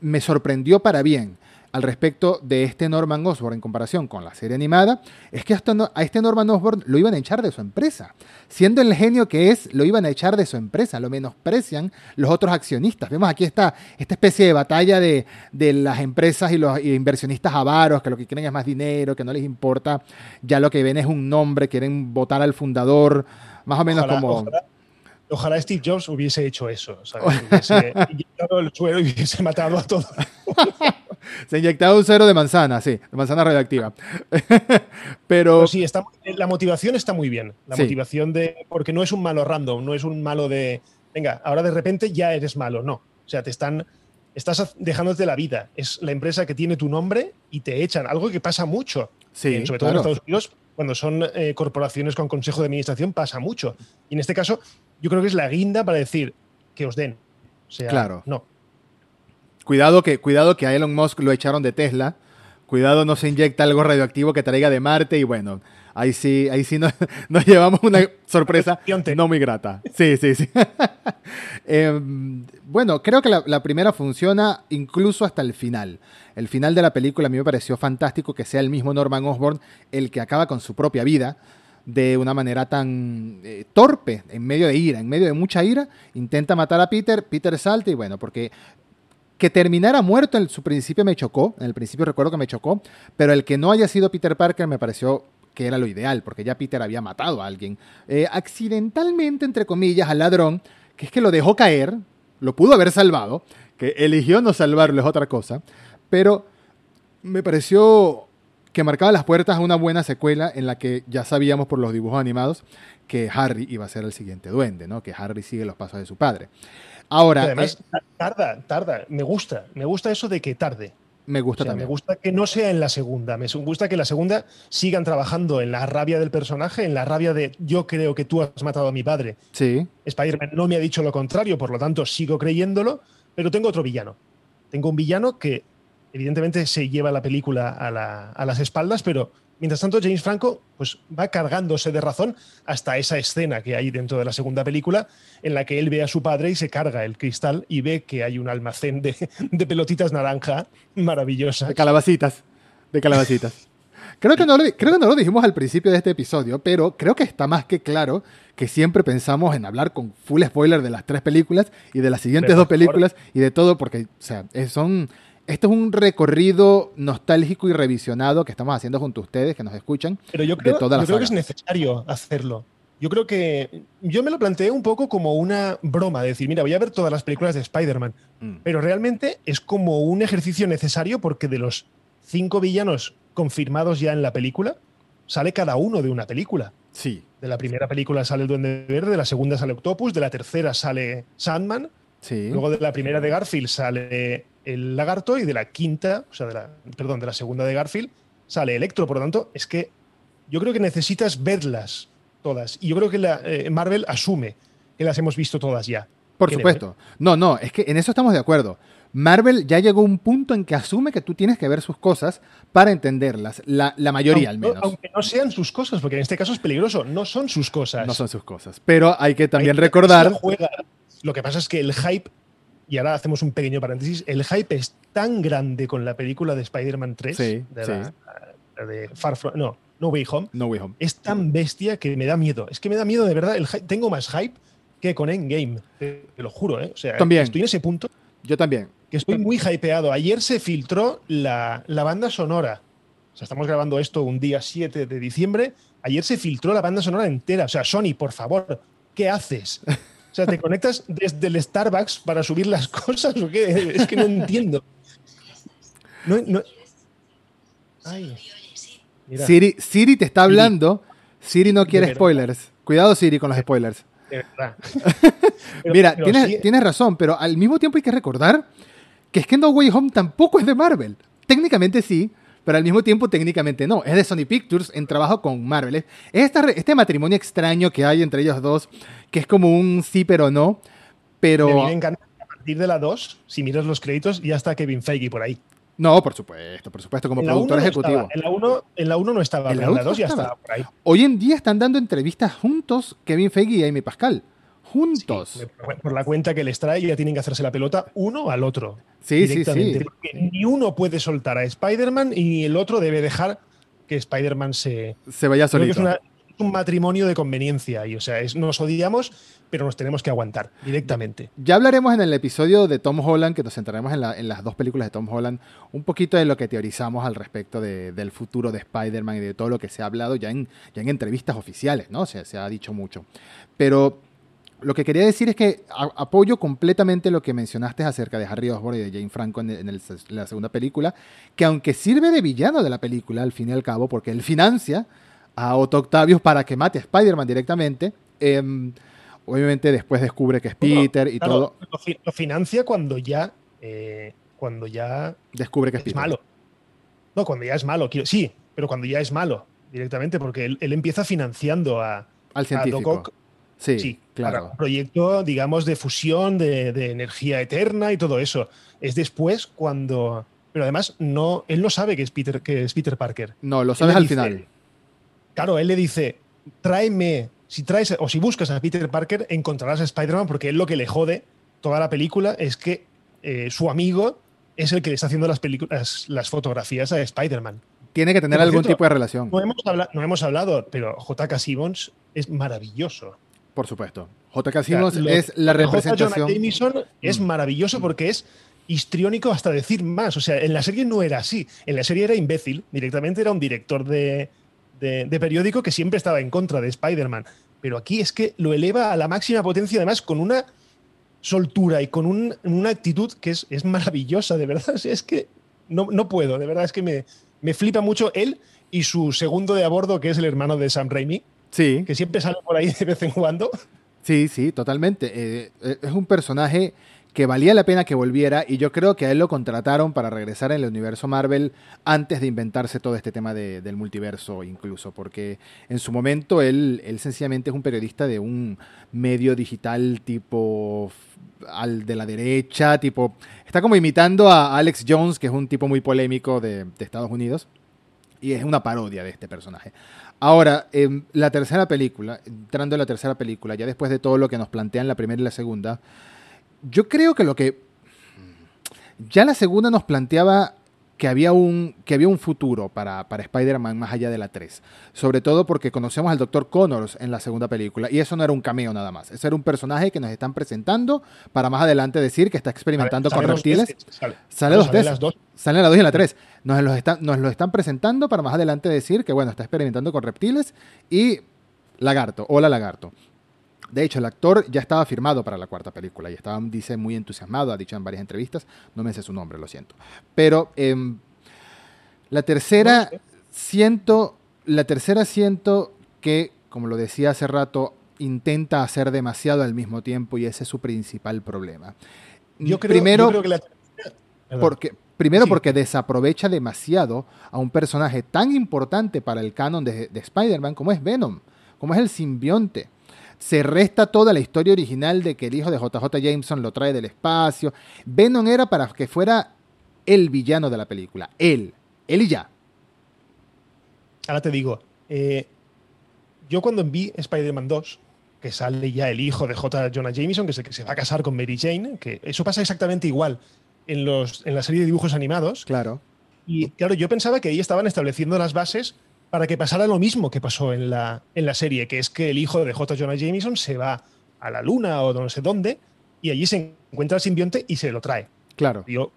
me sorprendió para bien al respecto de este Norman Osborn en comparación con la serie animada es que hasta a este Norman Osborn lo iban a echar de su empresa. Siendo el genio que es, lo iban a echar de su empresa, lo menosprecian los otros accionistas. Vemos aquí esta, esta especie de batalla de, las empresas y los inversionistas avaros que lo que quieren es más dinero, que no les importa, ya lo que ven es un nombre, quieren votar al fundador, más o menos como... Ojalá Steve Jobs hubiese hecho eso, (laughs) Hubiese inyectado el suelo y hubiese matado a todos. (laughs) Se inyectaba un cero de manzana, sí, de manzana radioactiva. (laughs) Pero... sí, está, la motivación está muy bien. La motivación de. Porque no es un malo random, no es un malo de. Venga, ahora de repente ya eres malo. No. O sea, te están. Estás dejándote la vida. Es la empresa que tiene tu nombre y te echan. Algo que pasa mucho. Sí, sobre todo en Estados Unidos, cuando son eh, corporaciones con consejo de administración, pasa mucho. Y en este caso, yo creo que es la guinda para decir que os den. O sea, claro. no. Cuidado que, cuidado que a Elon Musk lo echaron de Tesla. Cuidado no se inyecta algo radioactivo que traiga de Marte y bueno, ahí sí, ahí sí nos, (laughs) llevamos una sorpresa no muy grata. Sí, sí, sí. (laughs) Em, bueno, creo que la, la, primera funciona incluso hasta el final. El final de la película a mí me pareció fantástico que sea el mismo Norman Osborn el que acaba con su propia vida de una manera tan eh, torpe, en medio de ira, en medio de mucha ira, intenta matar a Peter, Peter salta y bueno, porque que terminara muerto en su principio me chocó, en el principio recuerdo que me chocó, pero el que no haya sido Peter Parker me pareció que era lo ideal, porque ya Peter había matado a alguien, eh, accidentalmente, entre comillas, al ladrón, que es que lo dejó caer, lo pudo haber salvado, que eligió no salvarlo es otra cosa, pero me pareció que marcaba las puertas a una buena secuela en la que ya sabíamos por los dibujos animados que Harry iba a ser el siguiente duende, ¿no? Que Harry sigue los pasos de su padre. Ahora. además, eh, tarda, tarda. Me gusta. Me gusta eso de que tarde. Me gusta también. Me gusta que no sea en la segunda. Me gusta que en la segunda sigan trabajando en la rabia del personaje, en la rabia de yo creo que tú has matado a mi padre. Sí. Spider-Man no me ha dicho lo contrario, por lo tanto sigo creyéndolo, pero tengo otro villano. Tengo un villano que evidentemente se lleva la película a, a las espaldas, pero Mientras tanto, James Franco pues, va cargándose de razón hasta esa escena que hay dentro de la segunda película, en la que él ve a su padre y se carga el cristal y ve que hay un almacén de, pelotitas naranja maravillosas. De calabacitas. De calabacitas. (laughs) Creo que, no lo, creo que no lo dijimos al principio de este episodio, pero creo que está más que claro que siempre pensamos en hablar con full spoiler de las tres películas y de las siguientes dos películas y de todo, porque o sea, son este es un recorrido nostálgico y revisionado que estamos haciendo junto a ustedes, que nos escuchan. Pero yo creo, que es necesario hacerlo. yo creo que yo me lo planteé un poco como una broma, de decir, mira, voy a ver todas las películas de Spider-Man, mm. pero realmente es como un ejercicio necesario porque de los cinco villanos confirmados ya en la película, sale cada uno de una película. Sí. De la primera película sale el Duende Verde, de la segunda sale Octopus, de la tercera sale Sandman, sí. luego de la primera de Garfield sale el Lagarto y de la quinta, o sea, de la, perdón, de la segunda de Garfield sale Electro. Por lo tanto, es que yo creo que necesitas verlas todas. Y yo creo que la, eh, Marvel asume que las hemos visto todas ya. Por supuesto. No, no, es que en eso estamos de acuerdo. Marvel ya llegó a un punto en que asume que tú tienes que ver sus cosas para entenderlas, la, mayoría al menos. Aunque no sean sus cosas, porque en este caso es peligroso, no son sus cosas. No son sus cosas. Pero hay que también recordar. Lo que pasa es que el hype, y ahora hacemos un pequeño paréntesis, el hype es tan grande con la película de Spider-Man 3, de, de Far From. No, no Way Home. No Way Home. Es tan bestia que me da miedo. Es que me da miedo, de verdad. El tengo más hype que con Endgame. Te, lo juro, ¿eh? O sea, también. estoy en ese punto. Yo también. Que estoy muy hypeado. Ayer se filtró la, la banda sonora. O sea, estamos grabando esto un día 7 de diciembre. Ayer se filtró la banda sonora entera. O sea, Sony, por favor, ¿qué haces? (laughs) O sea, ¿te conectas desde el Starbucks para subir las (laughs) cosas o qué? Es que no entiendo. No, no. Ay. Siri, Siri te está hablando. Siri no quiere spoilers. Cuidado, Siri, con los spoilers. De verdad. (laughs) Mira, tienes, razón, pero al mismo tiempo hay que recordar que es que No Way Home tampoco es de Marvel. Técnicamente sí, pero al mismo tiempo técnicamente no. Es de Sony Pictures en trabajo con Marvel. Es este matrimonio extraño que hay entre ellos dos, que es como un sí pero no. Pero... Me a partir de la 2, si miras los créditos, ya está Kevin Feige por ahí. No, por supuesto, por supuesto, como productor ejecutivo. en, la 1, en la 1 no estaba, en la 2 ya estaba por ahí. Hoy en día están dando entrevistas juntos Kevin Feige y Amy Pascal. Juntos. por la cuenta que les trae, ya tienen que hacerse la pelota uno al otro. Sí, sí, sí. ni uno puede soltar a Spider-Man y el otro debe dejar que Spider-Man se, se vaya solito un matrimonio de conveniencia y, o sea, es, nos odiamos, pero nos tenemos que aguantar directamente. Ya hablaremos en el episodio de Tom Holland, que nos centraremos en, las dos películas de Tom Holland, un poquito de lo que teorizamos al respecto del futuro de Spider-Man y de todo lo que se ha hablado ya en, ya en entrevistas oficiales, ¿no? O sea, se ha dicho mucho. Pero lo que quería decir es que apoyo completamente lo que mencionaste acerca de Harry Osborn y de Jane Franco en, la segunda película, que aunque sirve de villano de la película, al fin y al cabo, porque él financia a Otto Octavius para que mate a Spider-Man directamente. Em, obviamente después descubre que es Peter y todo. Lo, financia cuando ya. Eh, cuando ya. Descubre que es, malo. No, cuando ya es malo. sí, pero cuando ya es malo directamente, porque él, empieza financiando a. Al científico. Sí, claro. un proyecto, digamos, de fusión, de, energía eterna y todo eso. Es después cuando. Pero además, no, él no sabe que es Peter, que es Peter Parker. No, lo sabes al final Claro, él le dice, tráeme, si traes o si buscas a Peter Parker, encontrarás a Spider-Man porque él lo que le jode toda la película es que eh, su amigo es el que le está haciendo las, películas, las fotografías a Spider-Man. Tiene que tener algún tipo de relación. No hemos, no hemos hablado, pero J.K. Simmons es maravilloso. Por supuesto. J.K. Simmons es la representación. J. Jameson es mm. maravilloso porque es histriónico hasta decir más. O sea, en la serie no era así. En la serie era imbécil. Directamente era un director de, de, periódico que siempre estaba en contra de Spider-Man. Pero aquí es que lo eleva a la máxima potencia, además con una soltura y con una actitud que es, es, maravillosa, de verdad. (laughs) es que no, no, puedo, de verdad, es que me, me, flipa mucho él y su segundo de a bordo, que es el hermano de Sam Raimi. Sí. Que siempre sale por ahí de vez en cuando. Sí, sí, totalmente. Eh, eh, es un personaje que valía la pena que volviera y yo creo que a él lo contrataron para regresar en el universo Marvel antes de inventarse todo este tema del multiverso incluso, porque en su momento él, él sencillamente es un periodista de un medio digital tipo al de la derecha, tipo, está como imitando a Alex Jones, que es un tipo muy polémico de, Estados Unidos, y es una parodia de este personaje. Ahora, en la tercera película, entrando en la tercera película, ya después de todo lo que nos plantean la primera y la segunda, yo creo que lo que. Ya la segunda nos planteaba que había un, que había un futuro para, para Spider-Man más allá de la 3. Sobre todo porque conocemos al Dr. Connors en la segunda película. Y eso no era un cameo nada más. Ese era un personaje que nos están presentando para más adelante decir que está experimentando con reptiles. Sale, dos veces. Las dos. Sale la 2 y la 3. Nos, nos lo están presentando para más adelante decir que bueno, está experimentando con reptiles y Lagarto, hola Lagarto. De hecho, el actor ya estaba firmado para la cuarta película y estaba, dice, muy entusiasmado, ha dicho en varias entrevistas, no me sé su nombre, lo siento. Pero em, la tercera, siento, la tercera siento que, como lo decía hace rato, intenta hacer demasiado al mismo tiempo y ese es su principal problema. Yo creo, primero, que la... porque, primero porque desaprovecha demasiado a un personaje tan importante para el canon de, de Spider-Man como es Venom, como es el simbionte se resta toda la historia original de que el hijo de JJ Jameson lo trae del espacio. Venom era para que fuera el villano de la película. Él. Él y ya. Ahora te digo, eh, yo cuando vi Spider-Man 2, que sale ya el hijo de J. Jonah Jameson, que es el que se va a casar con Mary Jane, que eso pasa exactamente igual en, los, en la serie de dibujos animados. Claro. Y claro, yo pensaba que ahí estaban estableciendo las bases para que pasara lo mismo que pasó en la, en la serie, que es que el hijo de J. Jonah Jameson se va a la luna o no sé dónde y allí se encuentra el simbionte y se lo trae. Claro. Yo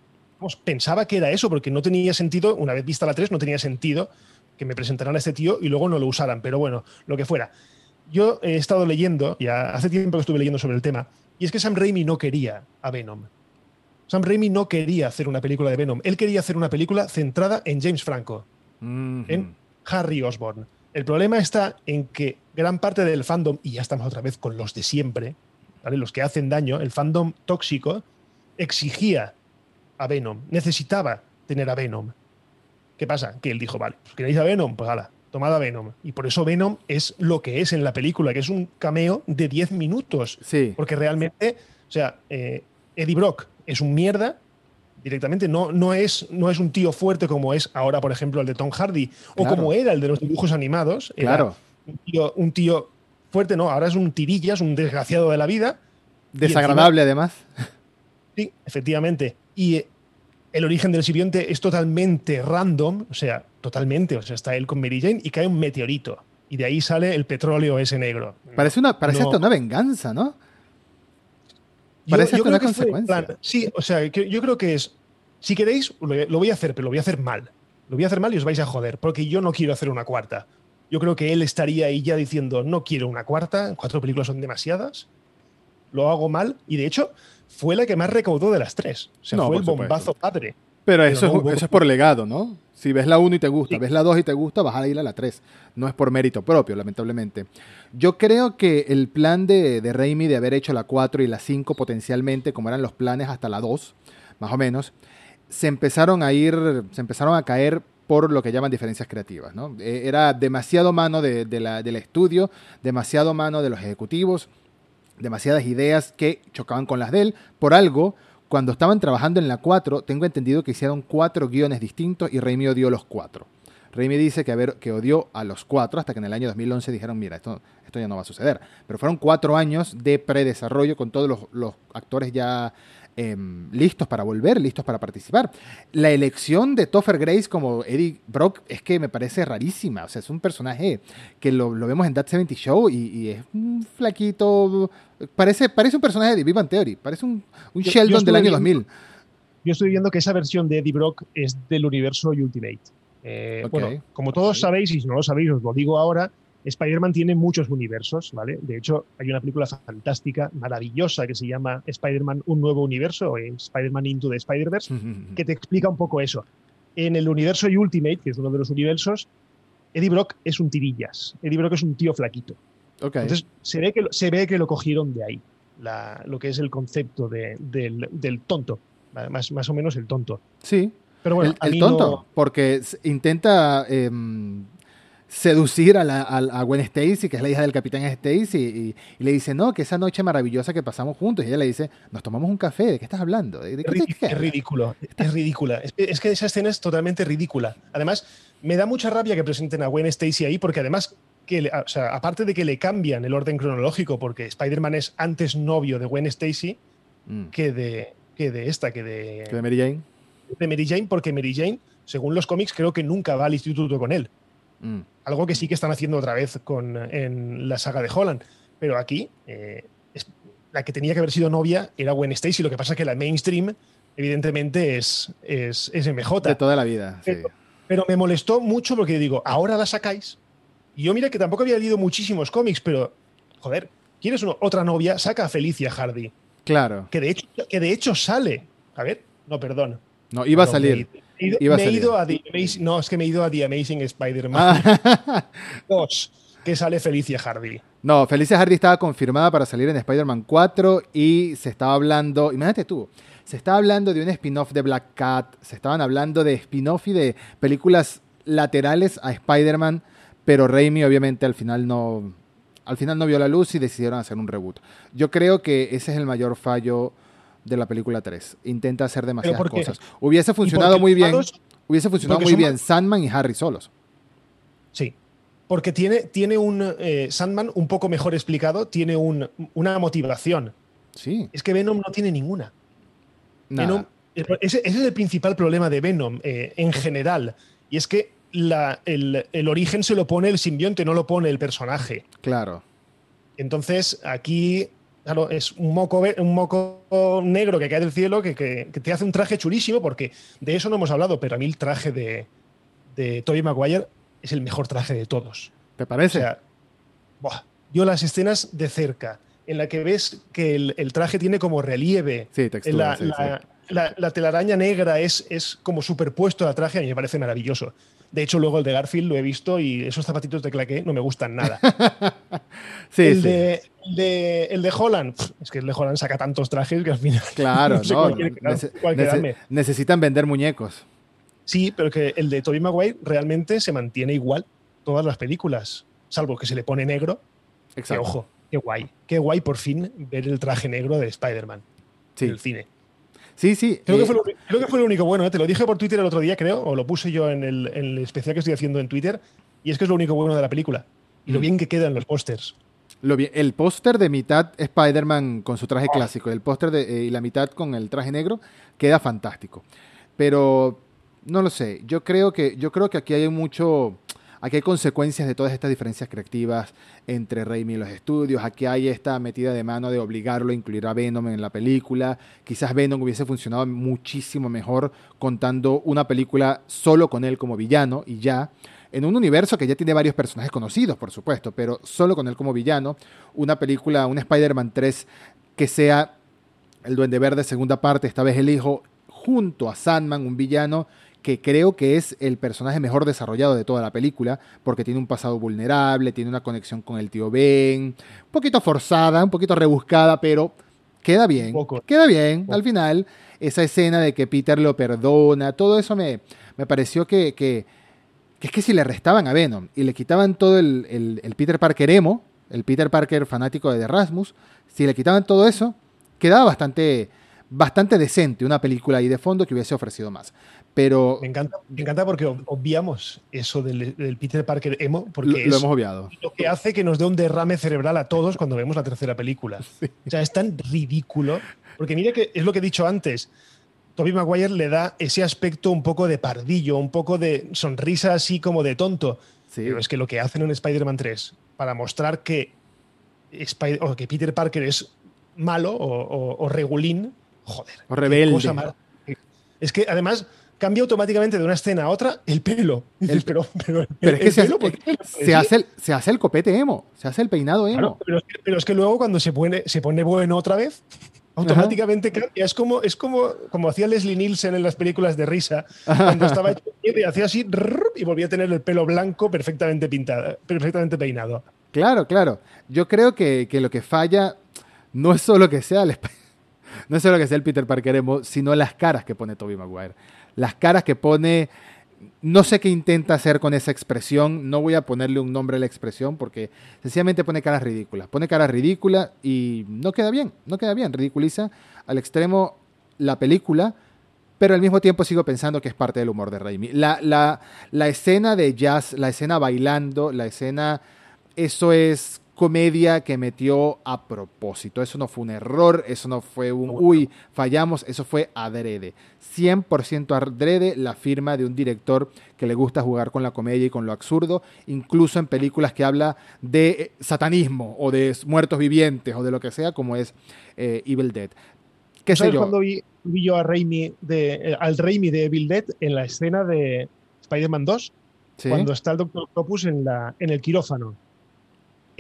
pensaba que era eso, porque no tenía sentido, una vez vista la 3, no tenía sentido que me presentaran a este tío y luego no lo usaran, pero bueno, lo que fuera. Yo he estado leyendo, ya hace tiempo que estuve leyendo sobre el tema, y es que Sam Raimi no quería a Venom. Sam Raimi no quería hacer una película de Venom, él quería hacer una película centrada en James Franco, en Harry Osborn. El problema está en que gran parte del fandom, y ya estamos otra vez con los de siempre, ¿vale? los que hacen daño, el fandom tóxico, exigía a Venom, necesitaba tener a Venom. ¿Qué pasa? Que él dijo, vale, pues ¿queréis a Venom? Pues hala, tomad a Venom. Y por eso Venom es lo que es en la película, que es un cameo de 10 minutos. Sí. Porque realmente, o sea, eh, Eddie Brock es un mierda, directamente. No, no, es, no es un tío fuerte como es ahora, por ejemplo, el de Tom Hardy, o como era el de los dibujos animados. claro. Un tío, fuerte, no, ahora es un tirillas, un desgraciado de la vida. Desagradable, además. Sí, efectivamente. Y el origen del simbionte es totalmente random, o sea, totalmente. O sea, está él con Mary Jane y cae un meteorito. Y de ahí sale el petróleo ese negro. Parece, una, parece hasta una venganza, ¿no? Parece yo, una consecuencia. sí, o sea, yo creo que es. Si queréis, lo voy a hacer, pero lo voy a hacer mal. Lo voy a hacer mal y os vais a joder, porque yo no quiero hacer una cuarta. Yo creo que él estaría ahí ya diciendo, no quiero una cuarta, cuatro películas son demasiadas, lo hago mal, y de hecho fue la que más recaudó de las tres. O sea, fue el bombazo padre. Pero, eso, es, eso es por legado, ¿no? Si ves la 1 y te gusta, ves la 2 y te gusta, vas a ir a la 3. No es por mérito propio, lamentablemente. Yo creo que el plan de, de Raimi de haber hecho la 4 y la 5 potencialmente, como eran los planes hasta la 2, más o menos, se empezaron a ir, se empezaron a caer por lo que llaman diferencias creativas. ¿no? E, era demasiado mano de, la, del estudio, demasiado mano de los ejecutivos, demasiadas ideas que chocaban con las de él. Por algo, cuando estaban trabajando en la 4, tengo entendido que hicieron cuatro guiones distintos y Raimi odió los cuatro. Raimi dice que, ver, que odió a los cuatro hasta que en el año 2011 dijeron, mira, esto, esto ya no va a suceder. Pero fueron cuatro años de predesarrollo con todos los, los actores ya Em, listos para volver, listos para participar. La elección de Topher Grace como Eddie Brock es que me parece rarísima. O sea, es un personaje que lo, vemos en That 70 Show y, es un flaquito. Parece, parece un personaje de Vivan Theory, parece un, Sheldon del año 2000. Yo estoy viendo que esa versión de Eddie Brock es del universo Ultimate. Eh, bueno, como todos sabéis, y si no lo sabéis, os lo digo ahora, Spider-Man tiene muchos universos, ¿vale? De hecho, hay una película fantástica, maravillosa, que se llama Spider-Man Un Nuevo Universo, o Spider-Man Into the Spider-Verse, que te explica un poco eso. En el universo Ultimate, que es uno de los universos, Eddie Brock es un tirillas. Eddie Brock es un tío flaquito. Entonces, se ve, que, se ve que lo cogieron de ahí, lo que es el concepto del, tonto, más, más o menos el tonto. Sí, pero bueno, el, tonto, porque intenta em, seducir a, la, a, Gwen Stacy, que es la hija del capitán Stacy, y, le dice, no, que esa noche maravillosa que pasamos juntos. Y ella le dice, nos tomamos un café, ¿de qué estás hablando? es, ridículo, es ridícula. Es, que esa escena es totalmente ridícula. Además, me da mucha rabia que presenten a Gwen Stacy ahí, porque además, que o sea, aparte de que le cambian el orden cronológico, porque Spider-Man es antes novio de Gwen Stacy mm. que, de, que de esta, que de... de Mary Jane. De Mary Jane, porque Mary Jane, según los cómics, creo que nunca va al instituto con él. Mm. Algo que sí que están haciendo otra vez con, en la saga de Holland. Pero aquí, eh, la que tenía que haber sido novia era Gwen Stacy. Lo que pasa es que la mainstream, evidentemente, es, es, MJ. De toda la vida. Pero, pero, me molestó mucho porque digo, ahora la sacáis Y yo mira que tampoco había leído muchísimos cómics, pero, joder, ¿quieres otra novia? Saca a Felicia Hardy. Claro. Que de hecho, que de hecho sale. A ver, no, perdón. No, iba a salir. Me, iba a he ido a The Amazing, No, es que me he ido a The Amazing Spider-Man (laughs) 2, que sale Felicia Hardy. No, Felicia Hardy estaba confirmada para salir en Spider-Man 4 y se estaba hablando, imagínate tú, se estaba hablando de un spin-off de Black Cat, se estaban hablando de spin-off y de películas laterales a Spider-Man, pero Raimi obviamente al final no al final no vio la luz y decidieron hacer un reboot. Yo creo que ese es el mayor fallo de la película 3. Intenta hacer demasiadas cosas. Hubiese funcionado muy bien. Hubiese funcionado muy bien Sandman y Harry solos. Sí. Porque tiene, tiene un eh, Sandman un poco mejor explicado, tiene una motivación. Sí. Es que Venom no tiene ninguna ese, es el principal problema de Venom eh, en general. Y es que el, origen se lo pone el simbionte, no lo pone el personaje. Claro. Entonces, aquí, claro, es un moco, un moco negro que cae del cielo que, te hace un traje chulísimo, porque de eso no hemos hablado, pero a mí el traje de, de Tobey Maguire es el mejor traje de todos. ¿Te parece? O sea, yo las escenas de cerca en la que ves que el, traje tiene como relieve. Sí, textura, la, la, telaraña negra es, es como superpuesto al traje, a mí me parece maravilloso. De hecho, luego el de Garfield lo he visto y esos zapatitos de claqué no me gustan nada. (laughs) sí, el, sí. De, el de Holland, es que el de Holland saca tantos trajes que al final. (laughs) Claro, (laughs) no, necesitan vender muñecos. Sí, pero que el de Tobey Maguire realmente se mantiene igual todas las películas, salvo que se le pone negro. Exacto. ojo, Qué guay. Qué guay por fin ver el traje negro de Spider-Man en el cine. Sí, sí. Creo, que fue lo, creo, que fue lo, único bueno. ¿eh? Te lo dije por Twitter el otro día, creo, o lo puse yo en el, especial que estoy haciendo en Twitter. Y es que es lo único bueno de la película. Y lo mm. bien que quedan los pósters. El póster de mitad Spider-Man con su traje ah. clásico, el póster eh, y la mitad con el traje negro, queda fantástico. Pero no lo sé. Yo creo que, yo creo que aquí hay mucho Aquí hay consecuencias de todas estas diferencias creativas entre Raimi y los estudios. Aquí hay esta metida de mano de obligarlo a incluir a Venom en la película. Quizás Venom hubiese funcionado muchísimo mejor contando una película solo con él como villano y ya. En un universo que ya tiene varios personajes conocidos, por supuesto, pero solo con él como villano. Una película, un Spider-Man 3 que sea el Duende Verde segunda parte, esta vez el hijo, junto a Sandman, un villano que creo que es el personaje mejor desarrollado de toda la película, porque tiene un pasado vulnerable, tiene una conexión con el tío Ben, un poquito forzada, un poquito rebuscada, pero queda bien, queda bien al final. Esa escena de que Peter lo perdona, todo eso me, me pareció que, que, es que si le restaban a Venom y le quitaban todo el, el, Peter Parker emo, el Peter Parker fanático de Erasmus, si le quitaban todo eso, quedaba bastante, bastante decente una película ahí de fondo que hubiese ofrecido más. Pero. Me encanta, me encanta porque obviamos eso del, Peter Parker emo, porque lo, hemos obviado. lo que hace que nos dé un derrame cerebral a todos cuando vemos la tercera película. (laughs) O sea, es tan ridículo. Porque mira que es lo que he dicho antes. Tobey Maguire le da ese aspecto un poco de pardillo, un poco de sonrisa así como de tonto. Pero es que lo que hacen en Spider-Man 3 para mostrar que, que Peter Parker es malo o, regulín, joder. O rebelde. es que además cambia automáticamente de una escena a otra el pelo. pero, es que se, hace, el, se hace el copete emo, se hace el peinado emo. pero, es que, luego cuando se pone, se pone bueno otra vez, automáticamente cambia. Es como, es como, como hacía Leslie Nielsen en las películas de risa, cuando estaba y hacía así y volvía a tener el pelo blanco perfectamente pintado, perfectamente peinado. Claro, claro. Yo creo que, lo que falla no es solo que sea el (laughs) no es solo que sea el Peter Parker emo, sino las caras que pone Tobey Maguire las caras que pone, no sé qué intenta hacer con esa expresión, no voy a ponerle un nombre a la expresión porque sencillamente pone caras ridículas, pone caras ridículas y no queda bien, no queda bien, ridiculiza al extremo la película, pero al mismo tiempo sigo pensando que es parte del humor de Raimi. La, la, la escena de jazz, la escena bailando, la escena, eso es comedia que metió a propósito. Eso no fue un error, eso no fue un, uy, fallamos, eso fue adrede. 100% adrede la firma de un director que le gusta jugar con la comedia y con lo absurdo, incluso en películas que habla de eh, satanismo o de muertos vivientes o de lo que sea, como es eh, Evil Dead. ¿Qué sé yo? cuando vi, yo a Raimi de, eh, al Raimi de Evil Dead en la escena de Spider-Man 2? cuando está el Doctor Octopus en, la, en el quirófano.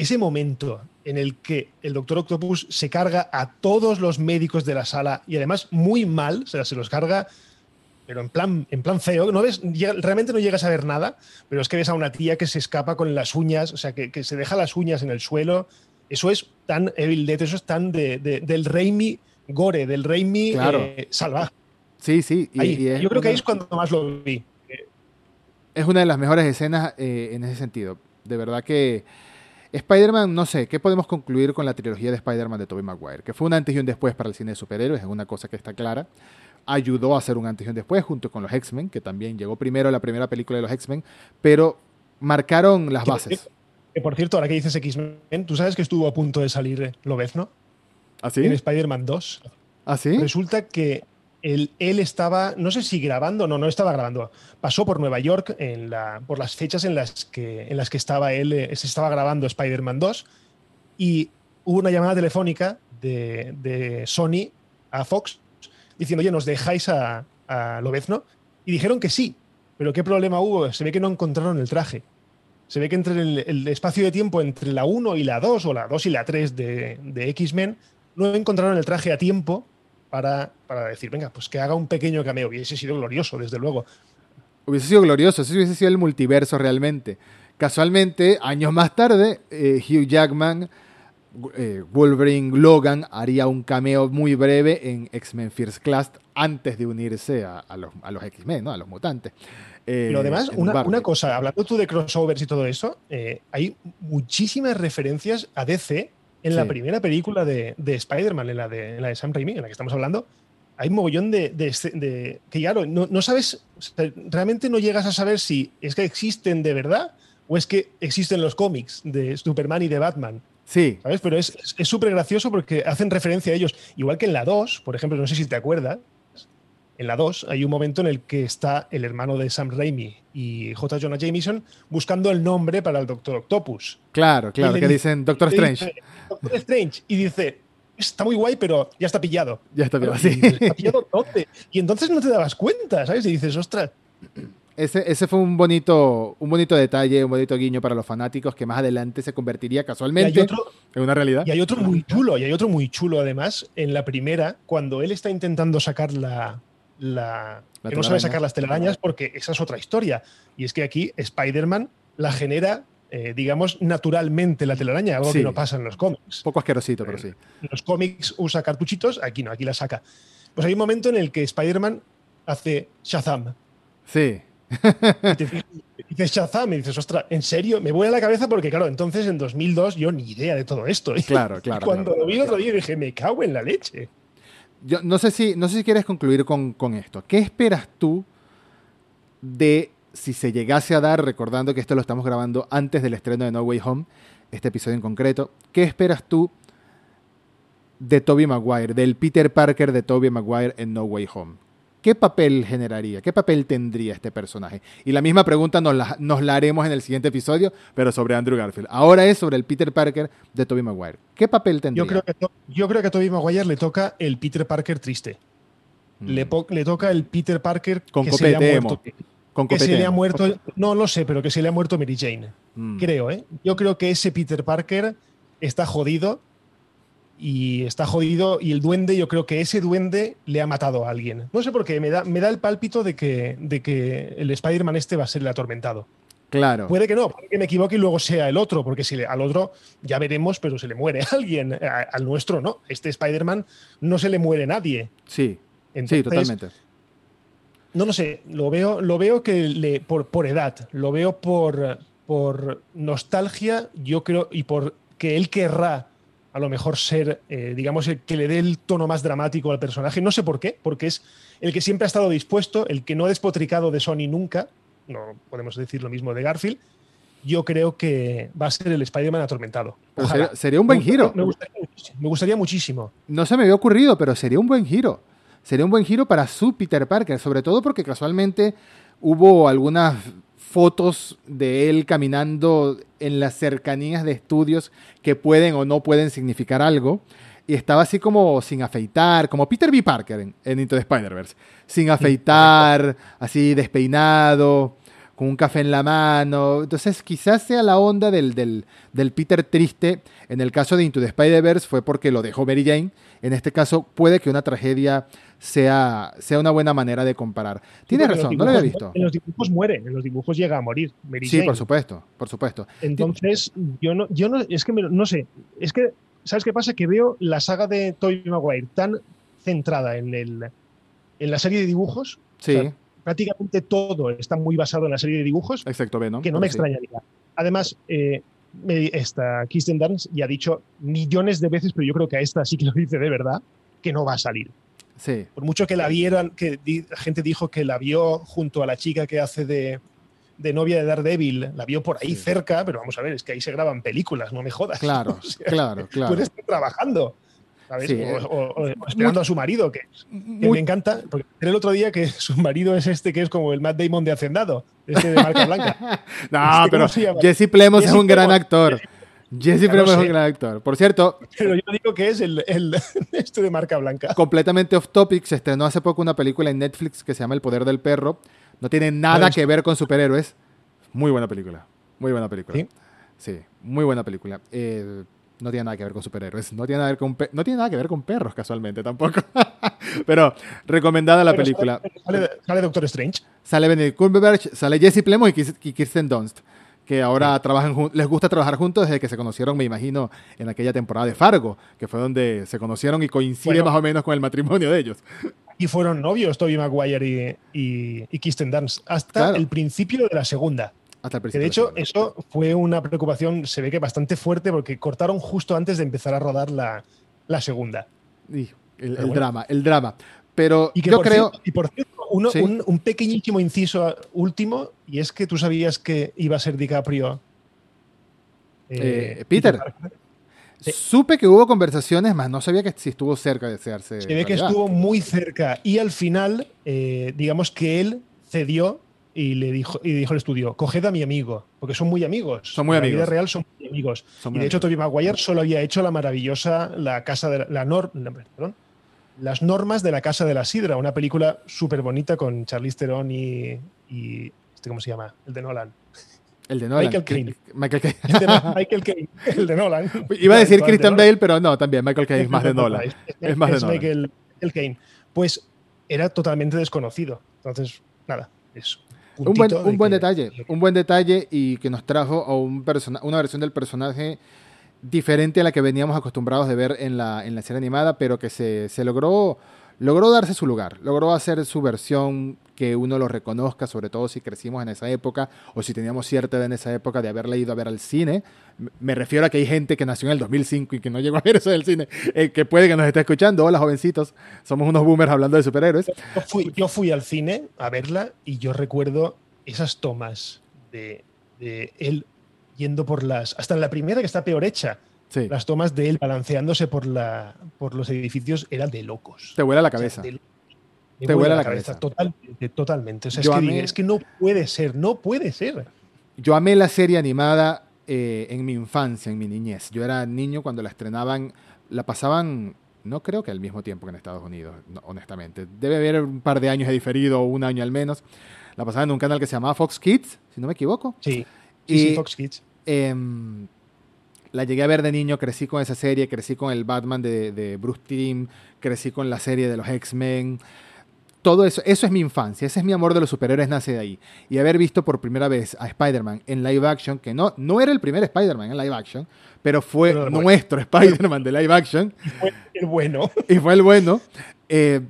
Ese momento en el que el Doctor Octopus se carga a todos los médicos de la sala y además muy mal, o sea, se los carga, pero en plan, en plan feo. No ves, realmente no llegas a ver nada, pero es que ves a una tía que se escapa con las uñas, o sea, que, se deja las uñas en el suelo. Eso es tan Evil Dead, eso es tan de, del Raimi gore, del Raimi eh, salvaje. Sí, sí. yo creo que ahí es cuando más lo vi. Es una de las mejores escenas eh, en ese sentido. De verdad que Spider-Man, no sé, ¿qué podemos concluir con la trilogía de Spider-Man de Tobey Maguire? Que fue un antes y un después para el cine de superhéroes, es una cosa que está clara. Ayudó a hacer un antes y un después junto con los X-Men, que también llegó primero la primera película de los X-Men, pero marcaron las bases. Que por cierto, ahora que dices X-Men, tú sabes que estuvo a punto de salir Lobezno. ¿Ah, En Spider-Man 2. ¿Ah, sí? Resulta que él, estaba, no sé si grabando, no, no estaba grabando, pasó por Nueva York en la, por las fechas en las que, en las que estaba él, eh, se estaba grabando Spider-Man 2 y hubo una llamada telefónica de, Sony a Fox diciendo, oye, ¿nos dejáis a, a Lobezno? Y dijeron que sí, pero ¿qué problema hubo? Se ve que no encontraron el traje. Se ve que entre el, espacio de tiempo entre la 1 y la 2 o la 2 y la 3 de, de X-Men no encontraron el traje a tiempo para, decir, venga, pues que haga un pequeño cameo. Hubiese sido glorioso, desde luego. Hubiese sido glorioso, ese hubiese sido el multiverso realmente. Casualmente, años más tarde, eh, Hugh Jackman, eh, Wolverine Logan haría un cameo muy breve en X-Men First Class antes de unirse a, los, X-Men, ¿no? a los mutantes. Eh, Pero además, una, una, cosa, hablando tú de crossovers y todo eso, hay muchísimas referencias a DC en la primera película de, Spider-Man, en, la de, la de Sam Raimi, en la que estamos hablando, hay un mogollón de, que claro, no, sabes, realmente no llegas a saber si es que existen de verdad o es que existen los cómics de Superman y de Batman. Sí. ¿Sabes? Pero es súper gracioso porque hacen referencia a ellos. Igual que en la 2, por ejemplo, no sé si te acuerdas, en la 2 hay un momento en el que está el hermano de Sam Raimi y J. Jonah Jameson buscando el nombre para el Doctor Octopus. Claro, claro, que dicen Doctor Strange. Doctor Strange. Y dice, está muy guay, pero ya está pillado. Ya está pillado, sí. ¿Está pillado dónde? Y entonces no te dabas cuenta, ¿sabes? Y dices, ostras. Ese, ese, fue un bonito, un bonito detalle, un bonito guiño para los fanáticos que más adelante se convertiría casualmente en una realidad. Y hay otro muy chulo, y hay otro muy chulo además, en la primera, cuando él está intentando sacar la, la, que no sabe sacar las telarañas porque esa es otra historia. Y es que aquí Spider-Man la genera, eh, digamos, naturalmente la telaraña, algo que no pasa en los cómics. Poco asquerosito, pero sí. En los cómics usa cartuchitos, aquí no, aquí la saca. Pues hay un momento en el que Spider-Man hace Shazam. Sí. Y dices Shazam y dices, ostras, ¿en serio? Me voy a la cabeza porque, claro, entonces en 2002 yo ni idea de todo esto. Claro, (laughs) claro. cuando lo vi el otro día dije, me cago en la leche yo no sé si, no sé si quieres concluir con, esto. ¿Qué esperas tú de si se llegase a dar, recordando que esto lo estamos grabando antes del estreno de No Way Home, este episodio en concreto, ¿qué esperas tú de Toby Maguire, del Peter Parker de Toby Maguire en No Way Home? ¿Qué papel generaría? ¿Qué papel tendría este personaje? Y la misma pregunta nos la, nos la haremos en el siguiente episodio, pero sobre Andrew Garfield. Ahora es sobre el Peter Parker de Tobey Maguire. ¿Qué papel tendría? Yo creo que, yo creo que a Tobey Maguire le toca el Peter Parker triste. Mm. Le, le, toca el Peter Parker Con que se le ha muerto. Con que se le ha muerto, no lo sé, pero que se le ha muerto Mary Jane. Mm. Creo, ¿eh? Yo creo que ese Peter Parker está jodido y está jodido y el duende, yo creo que ese duende le ha matado a alguien. No sé por qué, me da, me da el pálpito de que, de que el Spider-Man este va a ser el atormentado. Claro. Puede que no, puede que me equivoque y luego sea el otro, porque si al otro ya veremos, pero se le muere (laughs) alguien. al nuestro no. Este Spider-Man no se le muere nadie. Sí. sí, totalmente. No lo sé, lo veo, lo veo que le, por, por edad, lo veo por, por nostalgia, yo creo, y por que él querrá a lo mejor ser, eh, digamos, el que le dé el tono más dramático al personaje. No sé por qué, porque es el que siempre ha estado dispuesto, el que no ha despotricado de Sony nunca. No podemos decir lo mismo de Garfield. Yo creo que va a ser el Spider-Man atormentado. Sería, un buen giro. Me gustaría, muchísimo. No se me había ocurrido, pero sería un buen giro. Sería un buen giro para su Peter Parker, sobre todo porque casualmente hubo algunas fotos de él caminando en las cercanías de estudios que pueden o no pueden significar algo. Y estaba así como sin afeitar, como Peter B. Parker en, Into the Spider-Verse. Sin afeitar, así despeinado, con un café en la mano. Entonces, quizás sea la onda del, del, del Peter triste. En el caso de Into the Spider-Verse fue porque lo dejó Mary Jane. En este caso, puede que una tragedia sea, sea una buena manera de comparar. Tienes razón, no lo había visto. En los dibujos muere, en los dibujos llega a morir. sí, por supuesto, por supuesto. Entonces, yo no, yo no, es que no sé, es que, ¿sabes qué pasa? Que veo la saga de Tobey Maguire tan centrada en, el, en la serie de dibujos. Sí. Prácticamente todo está muy basado en la serie de dibujos. Excepto Venom. Que no me extrañaría. Además, eh, esta Kirsten Dunst ya ha dicho millones de veces, pero yo creo que a esta sí que lo dice de verdad, que no va a salir. Sí. Por mucho que la vieran, que la gente dijo que la vio junto a la chica que hace de, de novia de Daredevil, la vio por ahí cerca, pero vamos a ver, es que ahí se graban películas, no me jodas. Claro, (laughs) claro, claro. Tú estar trabajando. ¿Sabes? o, esperando a su marido, que, me encanta, porque el otro día que (laughs) su marido es este que es como el Matt Damon de Hacendado, este de marca blanca. (laughs) no, pero Jesse Plemons es un gran actor. Jesse Plemons es un gran actor. Por cierto. Pero yo digo que es el, el (laughs) este de marca blanca. Completamente off topic. Se estrenó hace poco una película en Netflix que se llama El Poder del Perro. No tiene nada que ver con superhéroes. Muy buena película. Muy buena película. Sí, sí muy buena película. Eh, no tiene nada que ver con superhéroes. No tiene nada que ver con, no tiene nada que ver con perros, casualmente, tampoco. (laughs) Pero recomendada la película. Sale, Doctor Strange. Sale Benedict Cumberbatch, sale Jesse Plemons y Kirsten Dunst que ahora trabajan les gusta trabajar juntos desde que se conocieron, me imagino, en aquella temporada de Fargo, que fue donde se conocieron y coincide más o menos con el matrimonio de ellos. Y fueron novios Toby Maguire y, y, Kirsten Dunst hasta el principio de la segunda. Hasta el principio. de hecho, eso fue una preocupación, se ve que bastante fuerte, porque cortaron justo antes de empezar a rodar la, la segunda. Y el, drama, el drama. Pero yo creo. y por cierto, un, pequeñísimo inciso último, y es que tú sabías que iba a ser DiCaprio. Eh, eh, Peter. Supe que hubo conversaciones, más no sabía que si estuvo cerca de hacerse. Se ve que estuvo muy cerca y al final, eh, digamos que él cedió y le dijo, y dijo al estudio, coged a mi amigo, porque son muy amigos. Son muy amigos. En la vida real son muy amigos. y de hecho, Tobey Maguire solo había hecho la maravillosa La Casa de la, la Nor, perdón, las normas de la Casa de la Sidra, una película súper bonita con Charlize Theron y, este, ¿cómo se llama? El de Nolan. El de Nolan. Michael Caine. Michael Caine. El de, Michael Caine, el de Nolan. (laughs) Iba a decir Christian Bale, pero no, también Michael Caine es más de Nolan. Es, más de Nolan. Michael Caine. Pues era totalmente desconocido. Entonces, nada, eso. Un buen, un buen detalle, un buen detalle y que nos trajo a un una versión del personaje diferente a la que veníamos acostumbrados de ver en la, en la serie animada, pero que se, se, logró, logró darse su lugar, logró hacer su versión que uno lo reconozca, sobre todo si crecimos en esa época o si teníamos cierta edad en esa época de haberla ido a ver al cine. Me refiero a que hay gente que nació en el 2005 y que no llegó a ver eso del cine, eh, que puede que nos esté escuchando. Hola, jovencitos, somos unos boomers hablando de superhéroes. Yo fui, yo fui al cine a verla y yo recuerdo esas tomas de, de él yendo por las. Hasta en la primera, que está peor hecha. Las tomas de él balanceándose por, la, por los edificios eran de locos. Te vuela la cabeza. Te vuela la cabeza. Totalmente, totalmente. O sea, es, que, no puede ser, no puede ser. Yo amé la serie animada eh, en mi infancia, en mi niñez. Yo era niño cuando la estrenaban, la pasaban, no creo que al mismo tiempo que en Estados Unidos, honestamente. Debe haber un par de años de diferido, o un año al menos. La pasaban en un canal que se llamaba Fox Kids, si no me equivoco. Sí, sí, Fox Kids. Em, la llegué a ver de niño, crecí con esa serie, crecí con el Batman de, Bruce Timm, crecí con la serie de los X-Men. Todo eso, eso es mi infancia, ese es mi amor de los superhéroes, nace de ahí. Y haber visto por primera vez a Spider-Man en live action, que no, no era el primer Spider-Man en live action, pero fue nuestro Spider-Man de live action. Y fue el bueno. Y fue el bueno. Eh,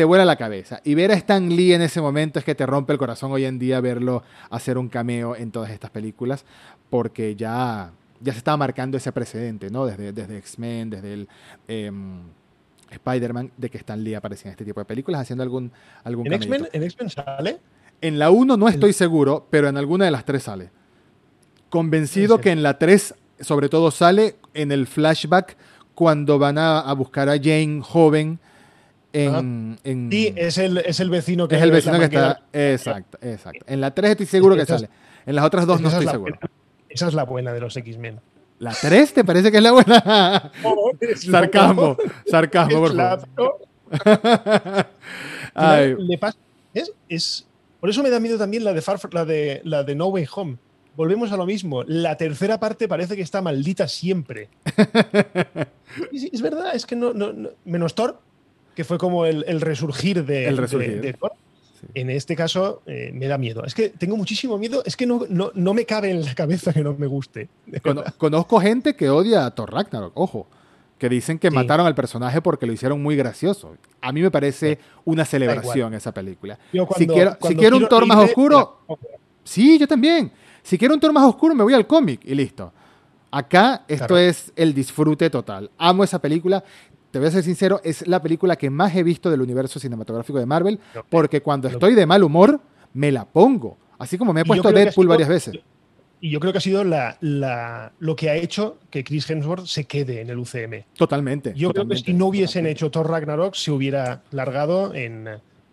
te vuela la cabeza. Y ver a Stan Lee en ese momento es que te rompe el corazón hoy en día verlo hacer un cameo en todas estas películas, porque ya, ya se estaba marcando ese precedente, ¿no? Desde, desde X-Men, desde el em, Spider-Man, de que Stan Lee aparecía en este tipo de películas haciendo algún, algún ¿En X-Men ¿En sale? En la 1 no estoy seguro, pero en alguna de las tres sale. Convencido que en la 3 sobre todo sale en el flashback cuando van a, a buscar a Jane joven en, sí, es el, es el vecino que es el vecino que está. Exacto, exacto. En la 3 estoy seguro que sale. En las otras dos no estoy seguro. esa es la buena de los X-Men. ¿La 3 te parece que es la buena? (laughs) sarcasmo, sarcasmo, por favor. (laughs) Le pasa, es, es, Por eso me da miedo también la de, Far, la de, la de No Way Home. Volvemos a lo mismo. La tercera parte parece que está maldita siempre. (laughs) es verdad, es que no, no, Menos Thor, que fue como el, resurgir de, el resurgir. Thor. En este caso eh, me da miedo. Es que tengo muchísimo miedo. Es que no, no, me cabe en la cabeza que no me guste. conozco gente que odia a Thor Ragnarok, ojo que dicen que mataron al personaje porque lo hicieron muy gracioso. A mí me parece una celebración esa película. si quiero, si quiero un Thor más oscuro, sí, yo también. Si quiero un Thor más oscuro, me voy al cómic y listo. Acá esto es el disfrute total. Amo esa película. Te voy a ser sincero, es la película que más he visto del universo cinematográfico de Marvel, porque cuando estoy de mal humor, me la pongo. Así como me he puesto Deadpool varias veces. Y yo creo que ha sido la, lo que ha hecho que Chris Hemsworth se quede en el UCM. Totalmente. Yo creo que si no hubiesen hecho Thor Ragnarok, se hubiera largado en.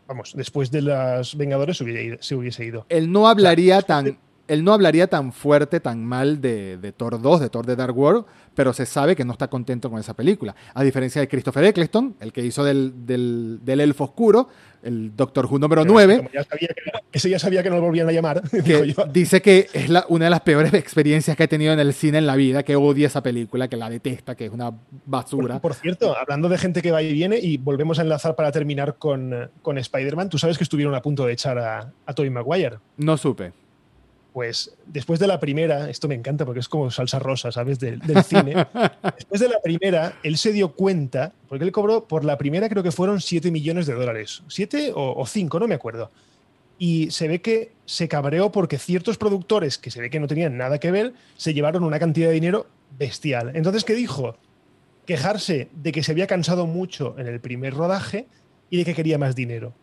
Vamos, después de las Vengadores se hubiese ido. Él no hablaría tan él no hablaría tan fuerte, tan mal de, de, Thor 2, de Thor de Dark World, pero se sabe que no está contento con esa película. A diferencia de Christopher Eccleston, el que hizo del, del, del Elfo Oscuro, el Doctor Who número 9. Ya sabía que, ese ya sabía que no lo volvían a llamar. (laughs) dice que es la, una de las peores experiencias que ha tenido en el cine en la vida, que odia esa película, que la detesta, que es una basura. Por, cierto, hablando de gente que va y viene, y volvemos a enlazar para terminar con, con Spider-Man, tú sabes que estuvieron a punto de echar a, a Tobey Maguire. No supe pues después de la primera, esto me encanta porque es como salsa rosa, ¿sabes? Del, cine. (laughs) después de la primera, él se dio cuenta, porque él cobró por la primera, creo que fueron 7 millones de dólares. ¿7 o 5? No me acuerdo. Y se ve que se cabreó porque ciertos productores, que se ve que no tenían nada que ver, se llevaron una cantidad de dinero bestial. Entonces, ¿qué dijo? Quejarse de que se había cansado mucho en el primer rodaje y de que quería más dinero.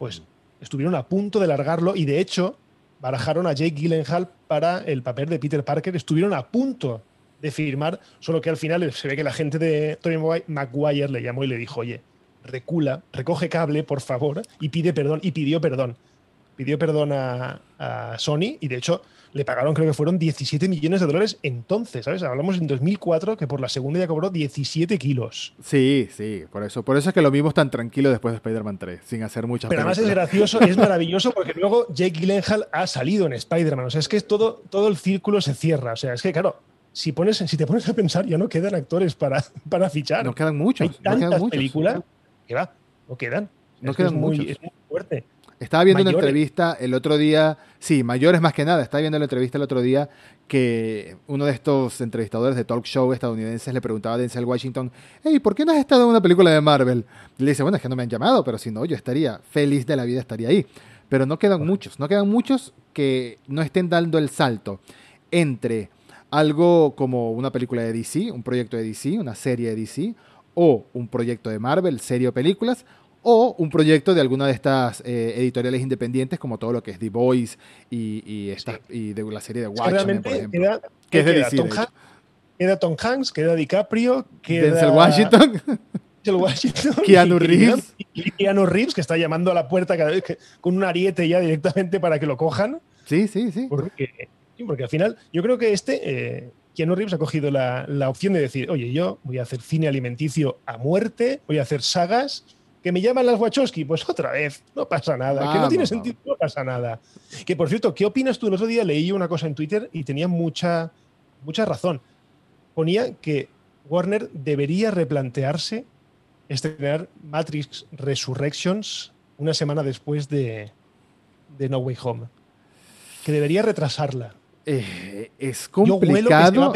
Pues estuvieron a punto de largarlo y de hecho barajaron a Jake Gyllenhaal para el papel de Peter Parker. Estuvieron a punto de firmar, solo que al final se ve que la gente de Tony Maguire le llamó y le dijo, oye, recula, recoge cable, por favor, y pide perdón, y pidió perdón pidió perdón a, Sony y de hecho le pagaron, creo que fueron 17 millones de dólares entonces, ¿sabes? Hablamos en 2004 que por la segunda ya cobró 17 kilos. Sí, sí, por eso. Por eso es que lo vimos tan tranquilo después de Spider-Man 3, sin hacer muchas Pero además es gracioso, es (laughs) maravilloso porque luego Jake Gyllenhaal ha salido en Spider-Man. O sea, es que todo, todo el círculo se cierra. O sea, es que claro, si, pones, si te pones a pensar, ya no quedan actores para, (laughs) para fichar. No quedan muchos. Hay tantas no quedan películas que va, no quedan. No quedan muchos. es muy fuerte. Estaba viendo una entrevista el otro día, sí, mayores más que nada, estaba viendo la entrevista el otro día que uno de estos entrevistadores de talk show estadounidenses le preguntaba a Denzel Washington, hey, ¿por qué no has estado en una película de Marvel? Y le dice, bueno, es que no me han llamado, pero si no, yo estaría feliz de la vida, estaría ahí. Pero no quedan muchos, no quedan muchos que no estén dando el salto entre algo como una película de DC, un proyecto de DC, una serie de DC, o un proyecto de Marvel, serie o películas, o un proyecto de alguna de estas eh, editoriales independientes, como todo lo que es The Voice y, y, de la serie de Watchmen, por ejemplo. Queda, que es de DC, Tom, Hanks, queda Tom Hanks, queda DiCaprio, queda Denzel Washington. Denzel Washington. (laughs) Keanu Reeves. Y Keanu Reeves, que está llamando a la puerta cada vez que, con un ariete ya directamente para que lo cojan. Sí, sí, sí. Porque, porque al final, yo creo que este. Eh, Keanu Reeves ha cogido la, la opción de decir, oye, yo voy a hacer cine alimenticio a muerte, voy a hacer sagas, que me llaman las Wachowski, pues otra vez, no pasa nada, que no tiene sentido, no pasa nada. Que por cierto, ¿qué opinas tú? El otro día leí una cosa en Twitter y tenía mucha, mucha razón. Ponía que Warner debería replantearse estrenar Matrix Resurrections una semana después de, de No Way Home. Que debería retrasarla. Eh, es complicado.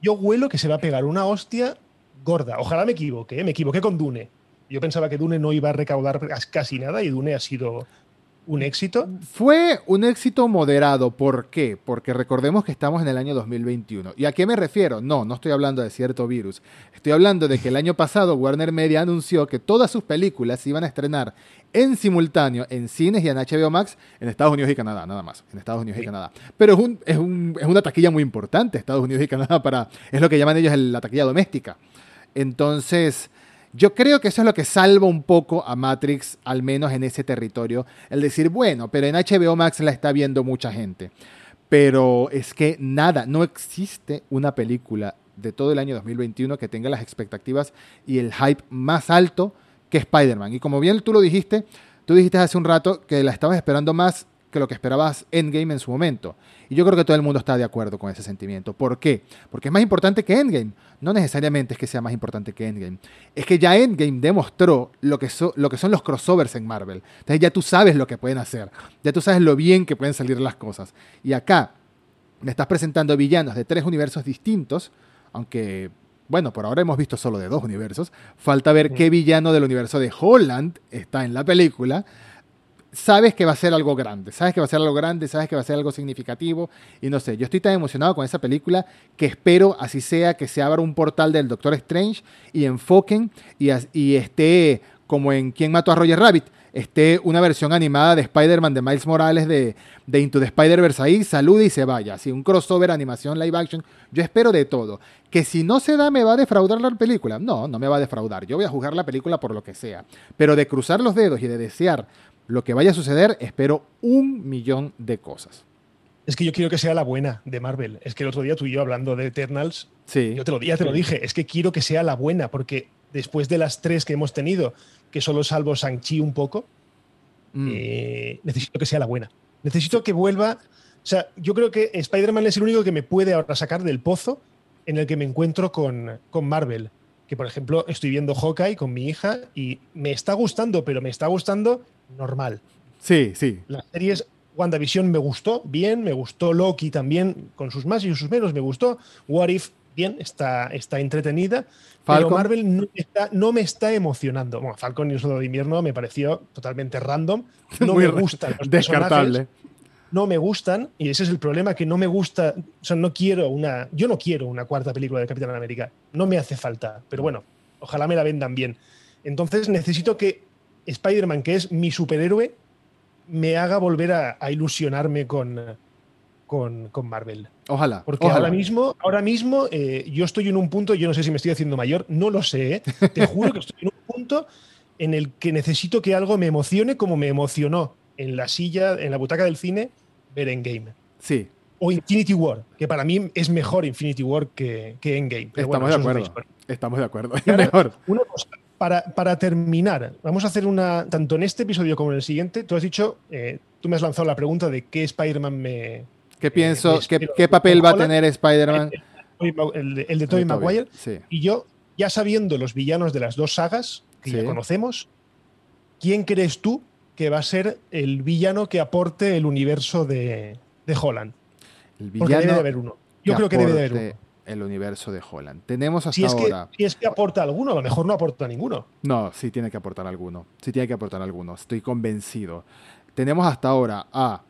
Yo huelo, que se va a pegar una hostia gorda. Ojalá me equivoque, ¿eh? me equivoqué con Dune. Yo pensaba que Dune no iba a recaudar casi nada y Dune ha sido un éxito. Fue un éxito moderado. ¿Por qué? Porque recordemos que estamos en el año 2021. ¿Y a qué me refiero? No, no estoy hablando de cierto virus. Estoy hablando de que el año pasado Warner Media anunció que todas sus películas se iban a estrenar en simultáneo en cines y en HBO Max en Estados Unidos y Canadá, nada más. En Estados Unidos y Canadá. Pero es, un, es, un, es, una taquilla muy importante, Estados Unidos y Canadá, para, es lo que llaman ellos la taquilla doméstica. Entonces, yo creo que eso es lo que salva un poco a Matrix, al menos en ese territorio. El decir, bueno, pero en HBO Max la está viendo mucha gente. Pero es que nada, no existe una película de todo el año 2021 que tenga las expectativas y el hype más alto que Spider-Man. Y como bien tú lo dijiste, tú dijiste hace un rato que la estabas esperando más que lo que esperabas Endgame en su momento. Y yo creo que todo el mundo está de acuerdo con ese sentimiento. ¿Por qué? Porque es más importante que Endgame. No necesariamente es que sea más importante que Endgame. Es que ya Endgame demostró lo que, lo que son los crossovers en Marvel. Entonces ya tú sabes lo que pueden hacer. Ya tú sabes lo bien que pueden salir las cosas. Y acá me estás presentando villanos de tres universos distintos, aunque bueno, por ahora hemos visto solo de dos universos. Falta ver qué villano del universo de Holland está en la película sabes que va a ser algo grande, sabes que va a ser algo grande, sabes que va a ser algo significativo y no sé, yo estoy tan emocionado con esa película que espero así sea que se abra un portal del Doctor Strange y enfoquen y, esté como en ¿Quién mató a Roger Rabbit? esté una versión animada de Spider-Man de Miles Morales de, de Into the Spider-Verse ahí, salude y se vaya. Así, un crossover, animación, live action. Yo espero de todo. Que si no se da, me va a defraudar la película. No, no me va a defraudar. Yo voy a jugar la película por lo que sea. Pero de cruzar los dedos y de desear lo que vaya a suceder, espero un millón de cosas. Es que yo quiero que sea la buena de Marvel. Es que el otro día tú y yo hablando de Eternals, sí. yo te lo, ya te lo dije, es que quiero que sea la buena, porque después de las tres que hemos tenido, que solo salvo Shang-Chi un poco, mm. eh, necesito que sea la buena. Necesito que vuelva. O sea, yo creo que Spider-Man es el único que me puede ahora sacar del pozo en el que me encuentro con, con Marvel. Que, por ejemplo, estoy viendo Hawkeye con mi hija y me está gustando, pero me está gustando normal. Sí, sí. Las series WandaVision me gustó, bien, me gustó Loki también, con sus más y sus menos, me gustó. What If, bien, está, está entretenida. Pero Marvel no, me está emocionando. Bueno, Falcon y el Soldado de Invierno me pareció totalmente random. (laughs) No me gustan los Descartable. No me gustan, y ese es el problema, que no me gusta, o sea, no quiero una, yo no quiero una cuarta película de Capitán América, no me hace falta, pero bueno, ojalá me la vendan bien. Entonces necesito que Spider-Man, que es mi superhéroe, me haga volver a, ilusionarme con, con, Marvel. Ojalá. Porque ahora mismo, ahora mismo eh, yo estoy en un punto, yo no sé si me estoy haciendo mayor, no lo sé, ¿eh? (laughs) te juro que estoy en un punto en el que necesito que algo me emocione como me emocionó en la silla, en la butaca del cine, ver Endgame. Sí. O Infinity War, que para mí es mejor Infinity War que, que Endgame. Estamos de acuerdo. Estamos de acuerdo. mejor. Una cosa, para, terminar, vamos a hacer una, tanto en este episodio como en el siguiente, tú has dicho, eh, tú me has lanzado la pregunta de qué Spider-Man me... ¿Qué pienso? ¿qué, papel va a tener Spider-Man? El, de Tobey Maguire. Y yo, ya sabiendo los villanos de las dos sagas que ya conocemos, ¿quién crees tú que va a ser el villano que aporte el universo de, Holland? El villano Porque debe de haber uno. Yo creo que debe de haber uno el universo de Holland. Tenemos hasta si es ahora. Que, si es que aporta alguno, a lo mejor no aporta ninguno. No, sí tiene que aportar alguno. Sí tiene que aportar alguno. Estoy convencido. Tenemos hasta ahora a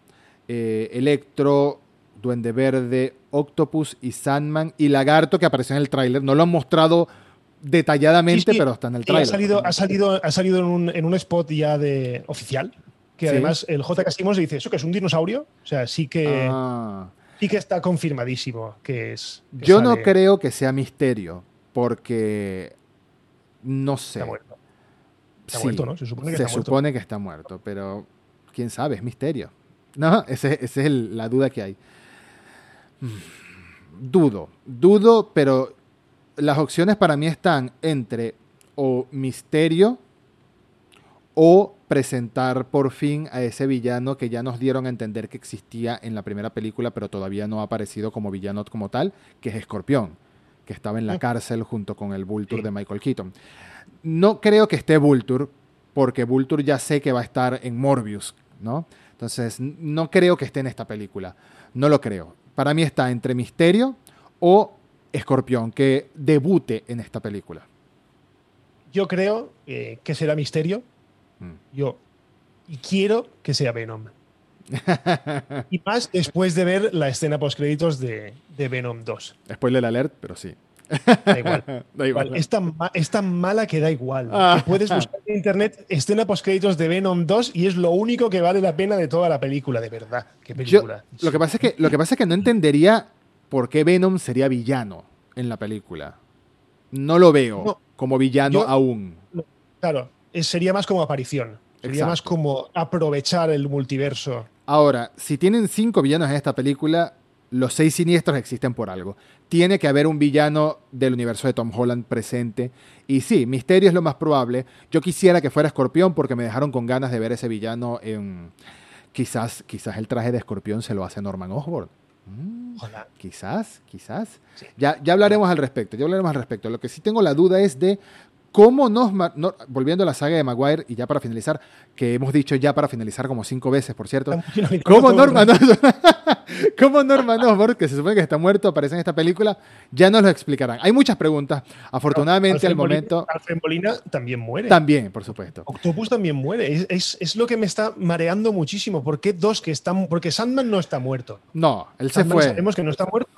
eh, Electro, Duende Verde, Octopus y Sandman y Lagarto que apareció en el tráiler. No lo han mostrado detalladamente, pero está en el tráiler. Ha salido, ha salido, ha salido en, un, en un spot ya de oficial. Que además el J. Simmons dice, ¿eso que es un dinosaurio? O sea, sí que. Ah sí que está confirmadísimo que es. Yo no creo que sea misterio, porque no sé. Está muerto. Está muerto, ¿no? Se supone que, se está, supone que está muerto, pero quién sabe, es misterio. No, esa es la duda que hay. Mm, dudo, dudo, pero las opciones para mí están entre o misterio o presentar por fin a ese villano que ya nos dieron a entender que existía en la primera película, pero todavía no ha aparecido como villano como tal, que es Escorpión, que estaba en la mm. cárcel junto con el Vulture de Michael Keaton. No creo que esté Vulture, porque Vulture ya sé que va a estar en Morbius, ¿no? Entonces, no creo que esté en esta película. No lo creo. Para mí está entre Misterio o Escorpión, que debute en esta película. Yo creo eh, que será Misterio, Mm. Yo y quiero que sea Venom. (laughs) y más después de ver la escena post créditos de, Venom 2. Spoiler alert, pero sí. Da igual. (laughs) da igual. Es, tan, mala que da igual. Ah. puedes buscar en internet escena post créditos de Venom 2 y es lo único que vale la pena de toda la película, de verdad. ¿Qué película? lo, que pasa es que, lo que pasa es que no entendería por qué Venom sería villano en la película. No lo veo como villano aún. claro, sería más como aparición. Sería más como aprovechar el multiverso. Ahora, si tienen cinco villanos en esta película, los seis siniestros existen por algo. Tiene que haber un villano del universo de Tom Holland presente. Y sí, Misterio es lo más probable. Yo quisiera que fuera Escorpión porque me dejaron con ganas de ver ese villano en... Quizás, quizás el traje de Escorpión se lo hace Norman Osborn. Mm, quizás, quizás. Ya, ya hablaremos al respecto, ya hablaremos al respecto. Lo que sí tengo la duda es de cómo nos, volviendo a la saga de Maguire, y ya para finalizar, que hemos dicho ya para finalizar como cinco veces, por cierto, cómo Norman, (laughs) cómo Norman Osborn, que se supone que está muerto, aparece en esta película, ya nos lo explicarán. Hay muchas preguntas, afortunadamente al momento... Alfred Molina también muere. También, por supuesto. Octopus también muere, es, lo que me está mareando muchísimo. ¿Por qué dos que están...? Porque Sandman no está muerto. No, él se fue. Sabemos que no está muerto.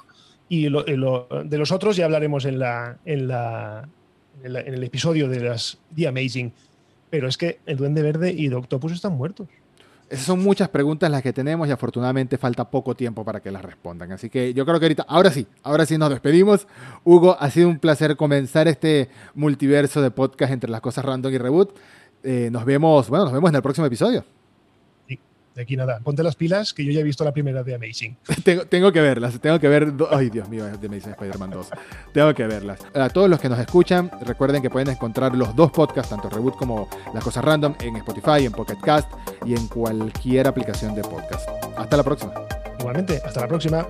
Y de los otros ya hablaremos en la, en la, en, el episodio de las The Amazing. Pero es que el Duende Verde y el Octopus están muertos. Esas son muchas preguntas las que tenemos y afortunadamente falta poco tiempo para que las respondan. Así que yo creo que ahorita, ahora sí, ahora sí nos despedimos. Hugo, ha sido un placer comenzar este multiverso de podcast entre las cosas random y reboot. Eh, nos vemos, bueno, nos vemos en el próximo episodio de aquí nada. Ponte las pilas, que yo ya he visto la primera de Amazing. (laughs) tengo, que verlas, tengo que ver. Ay, Dios mío, de Amazing Spider-Man 2. tengo que verlas. A todos los que nos escuchan, recuerden que pueden encontrar los dos podcasts, tanto Reboot como Las Cosas Random, en Spotify, en Pocket Cast y en cualquier aplicación de podcast. Hasta la próxima. Igualmente, hasta la próxima.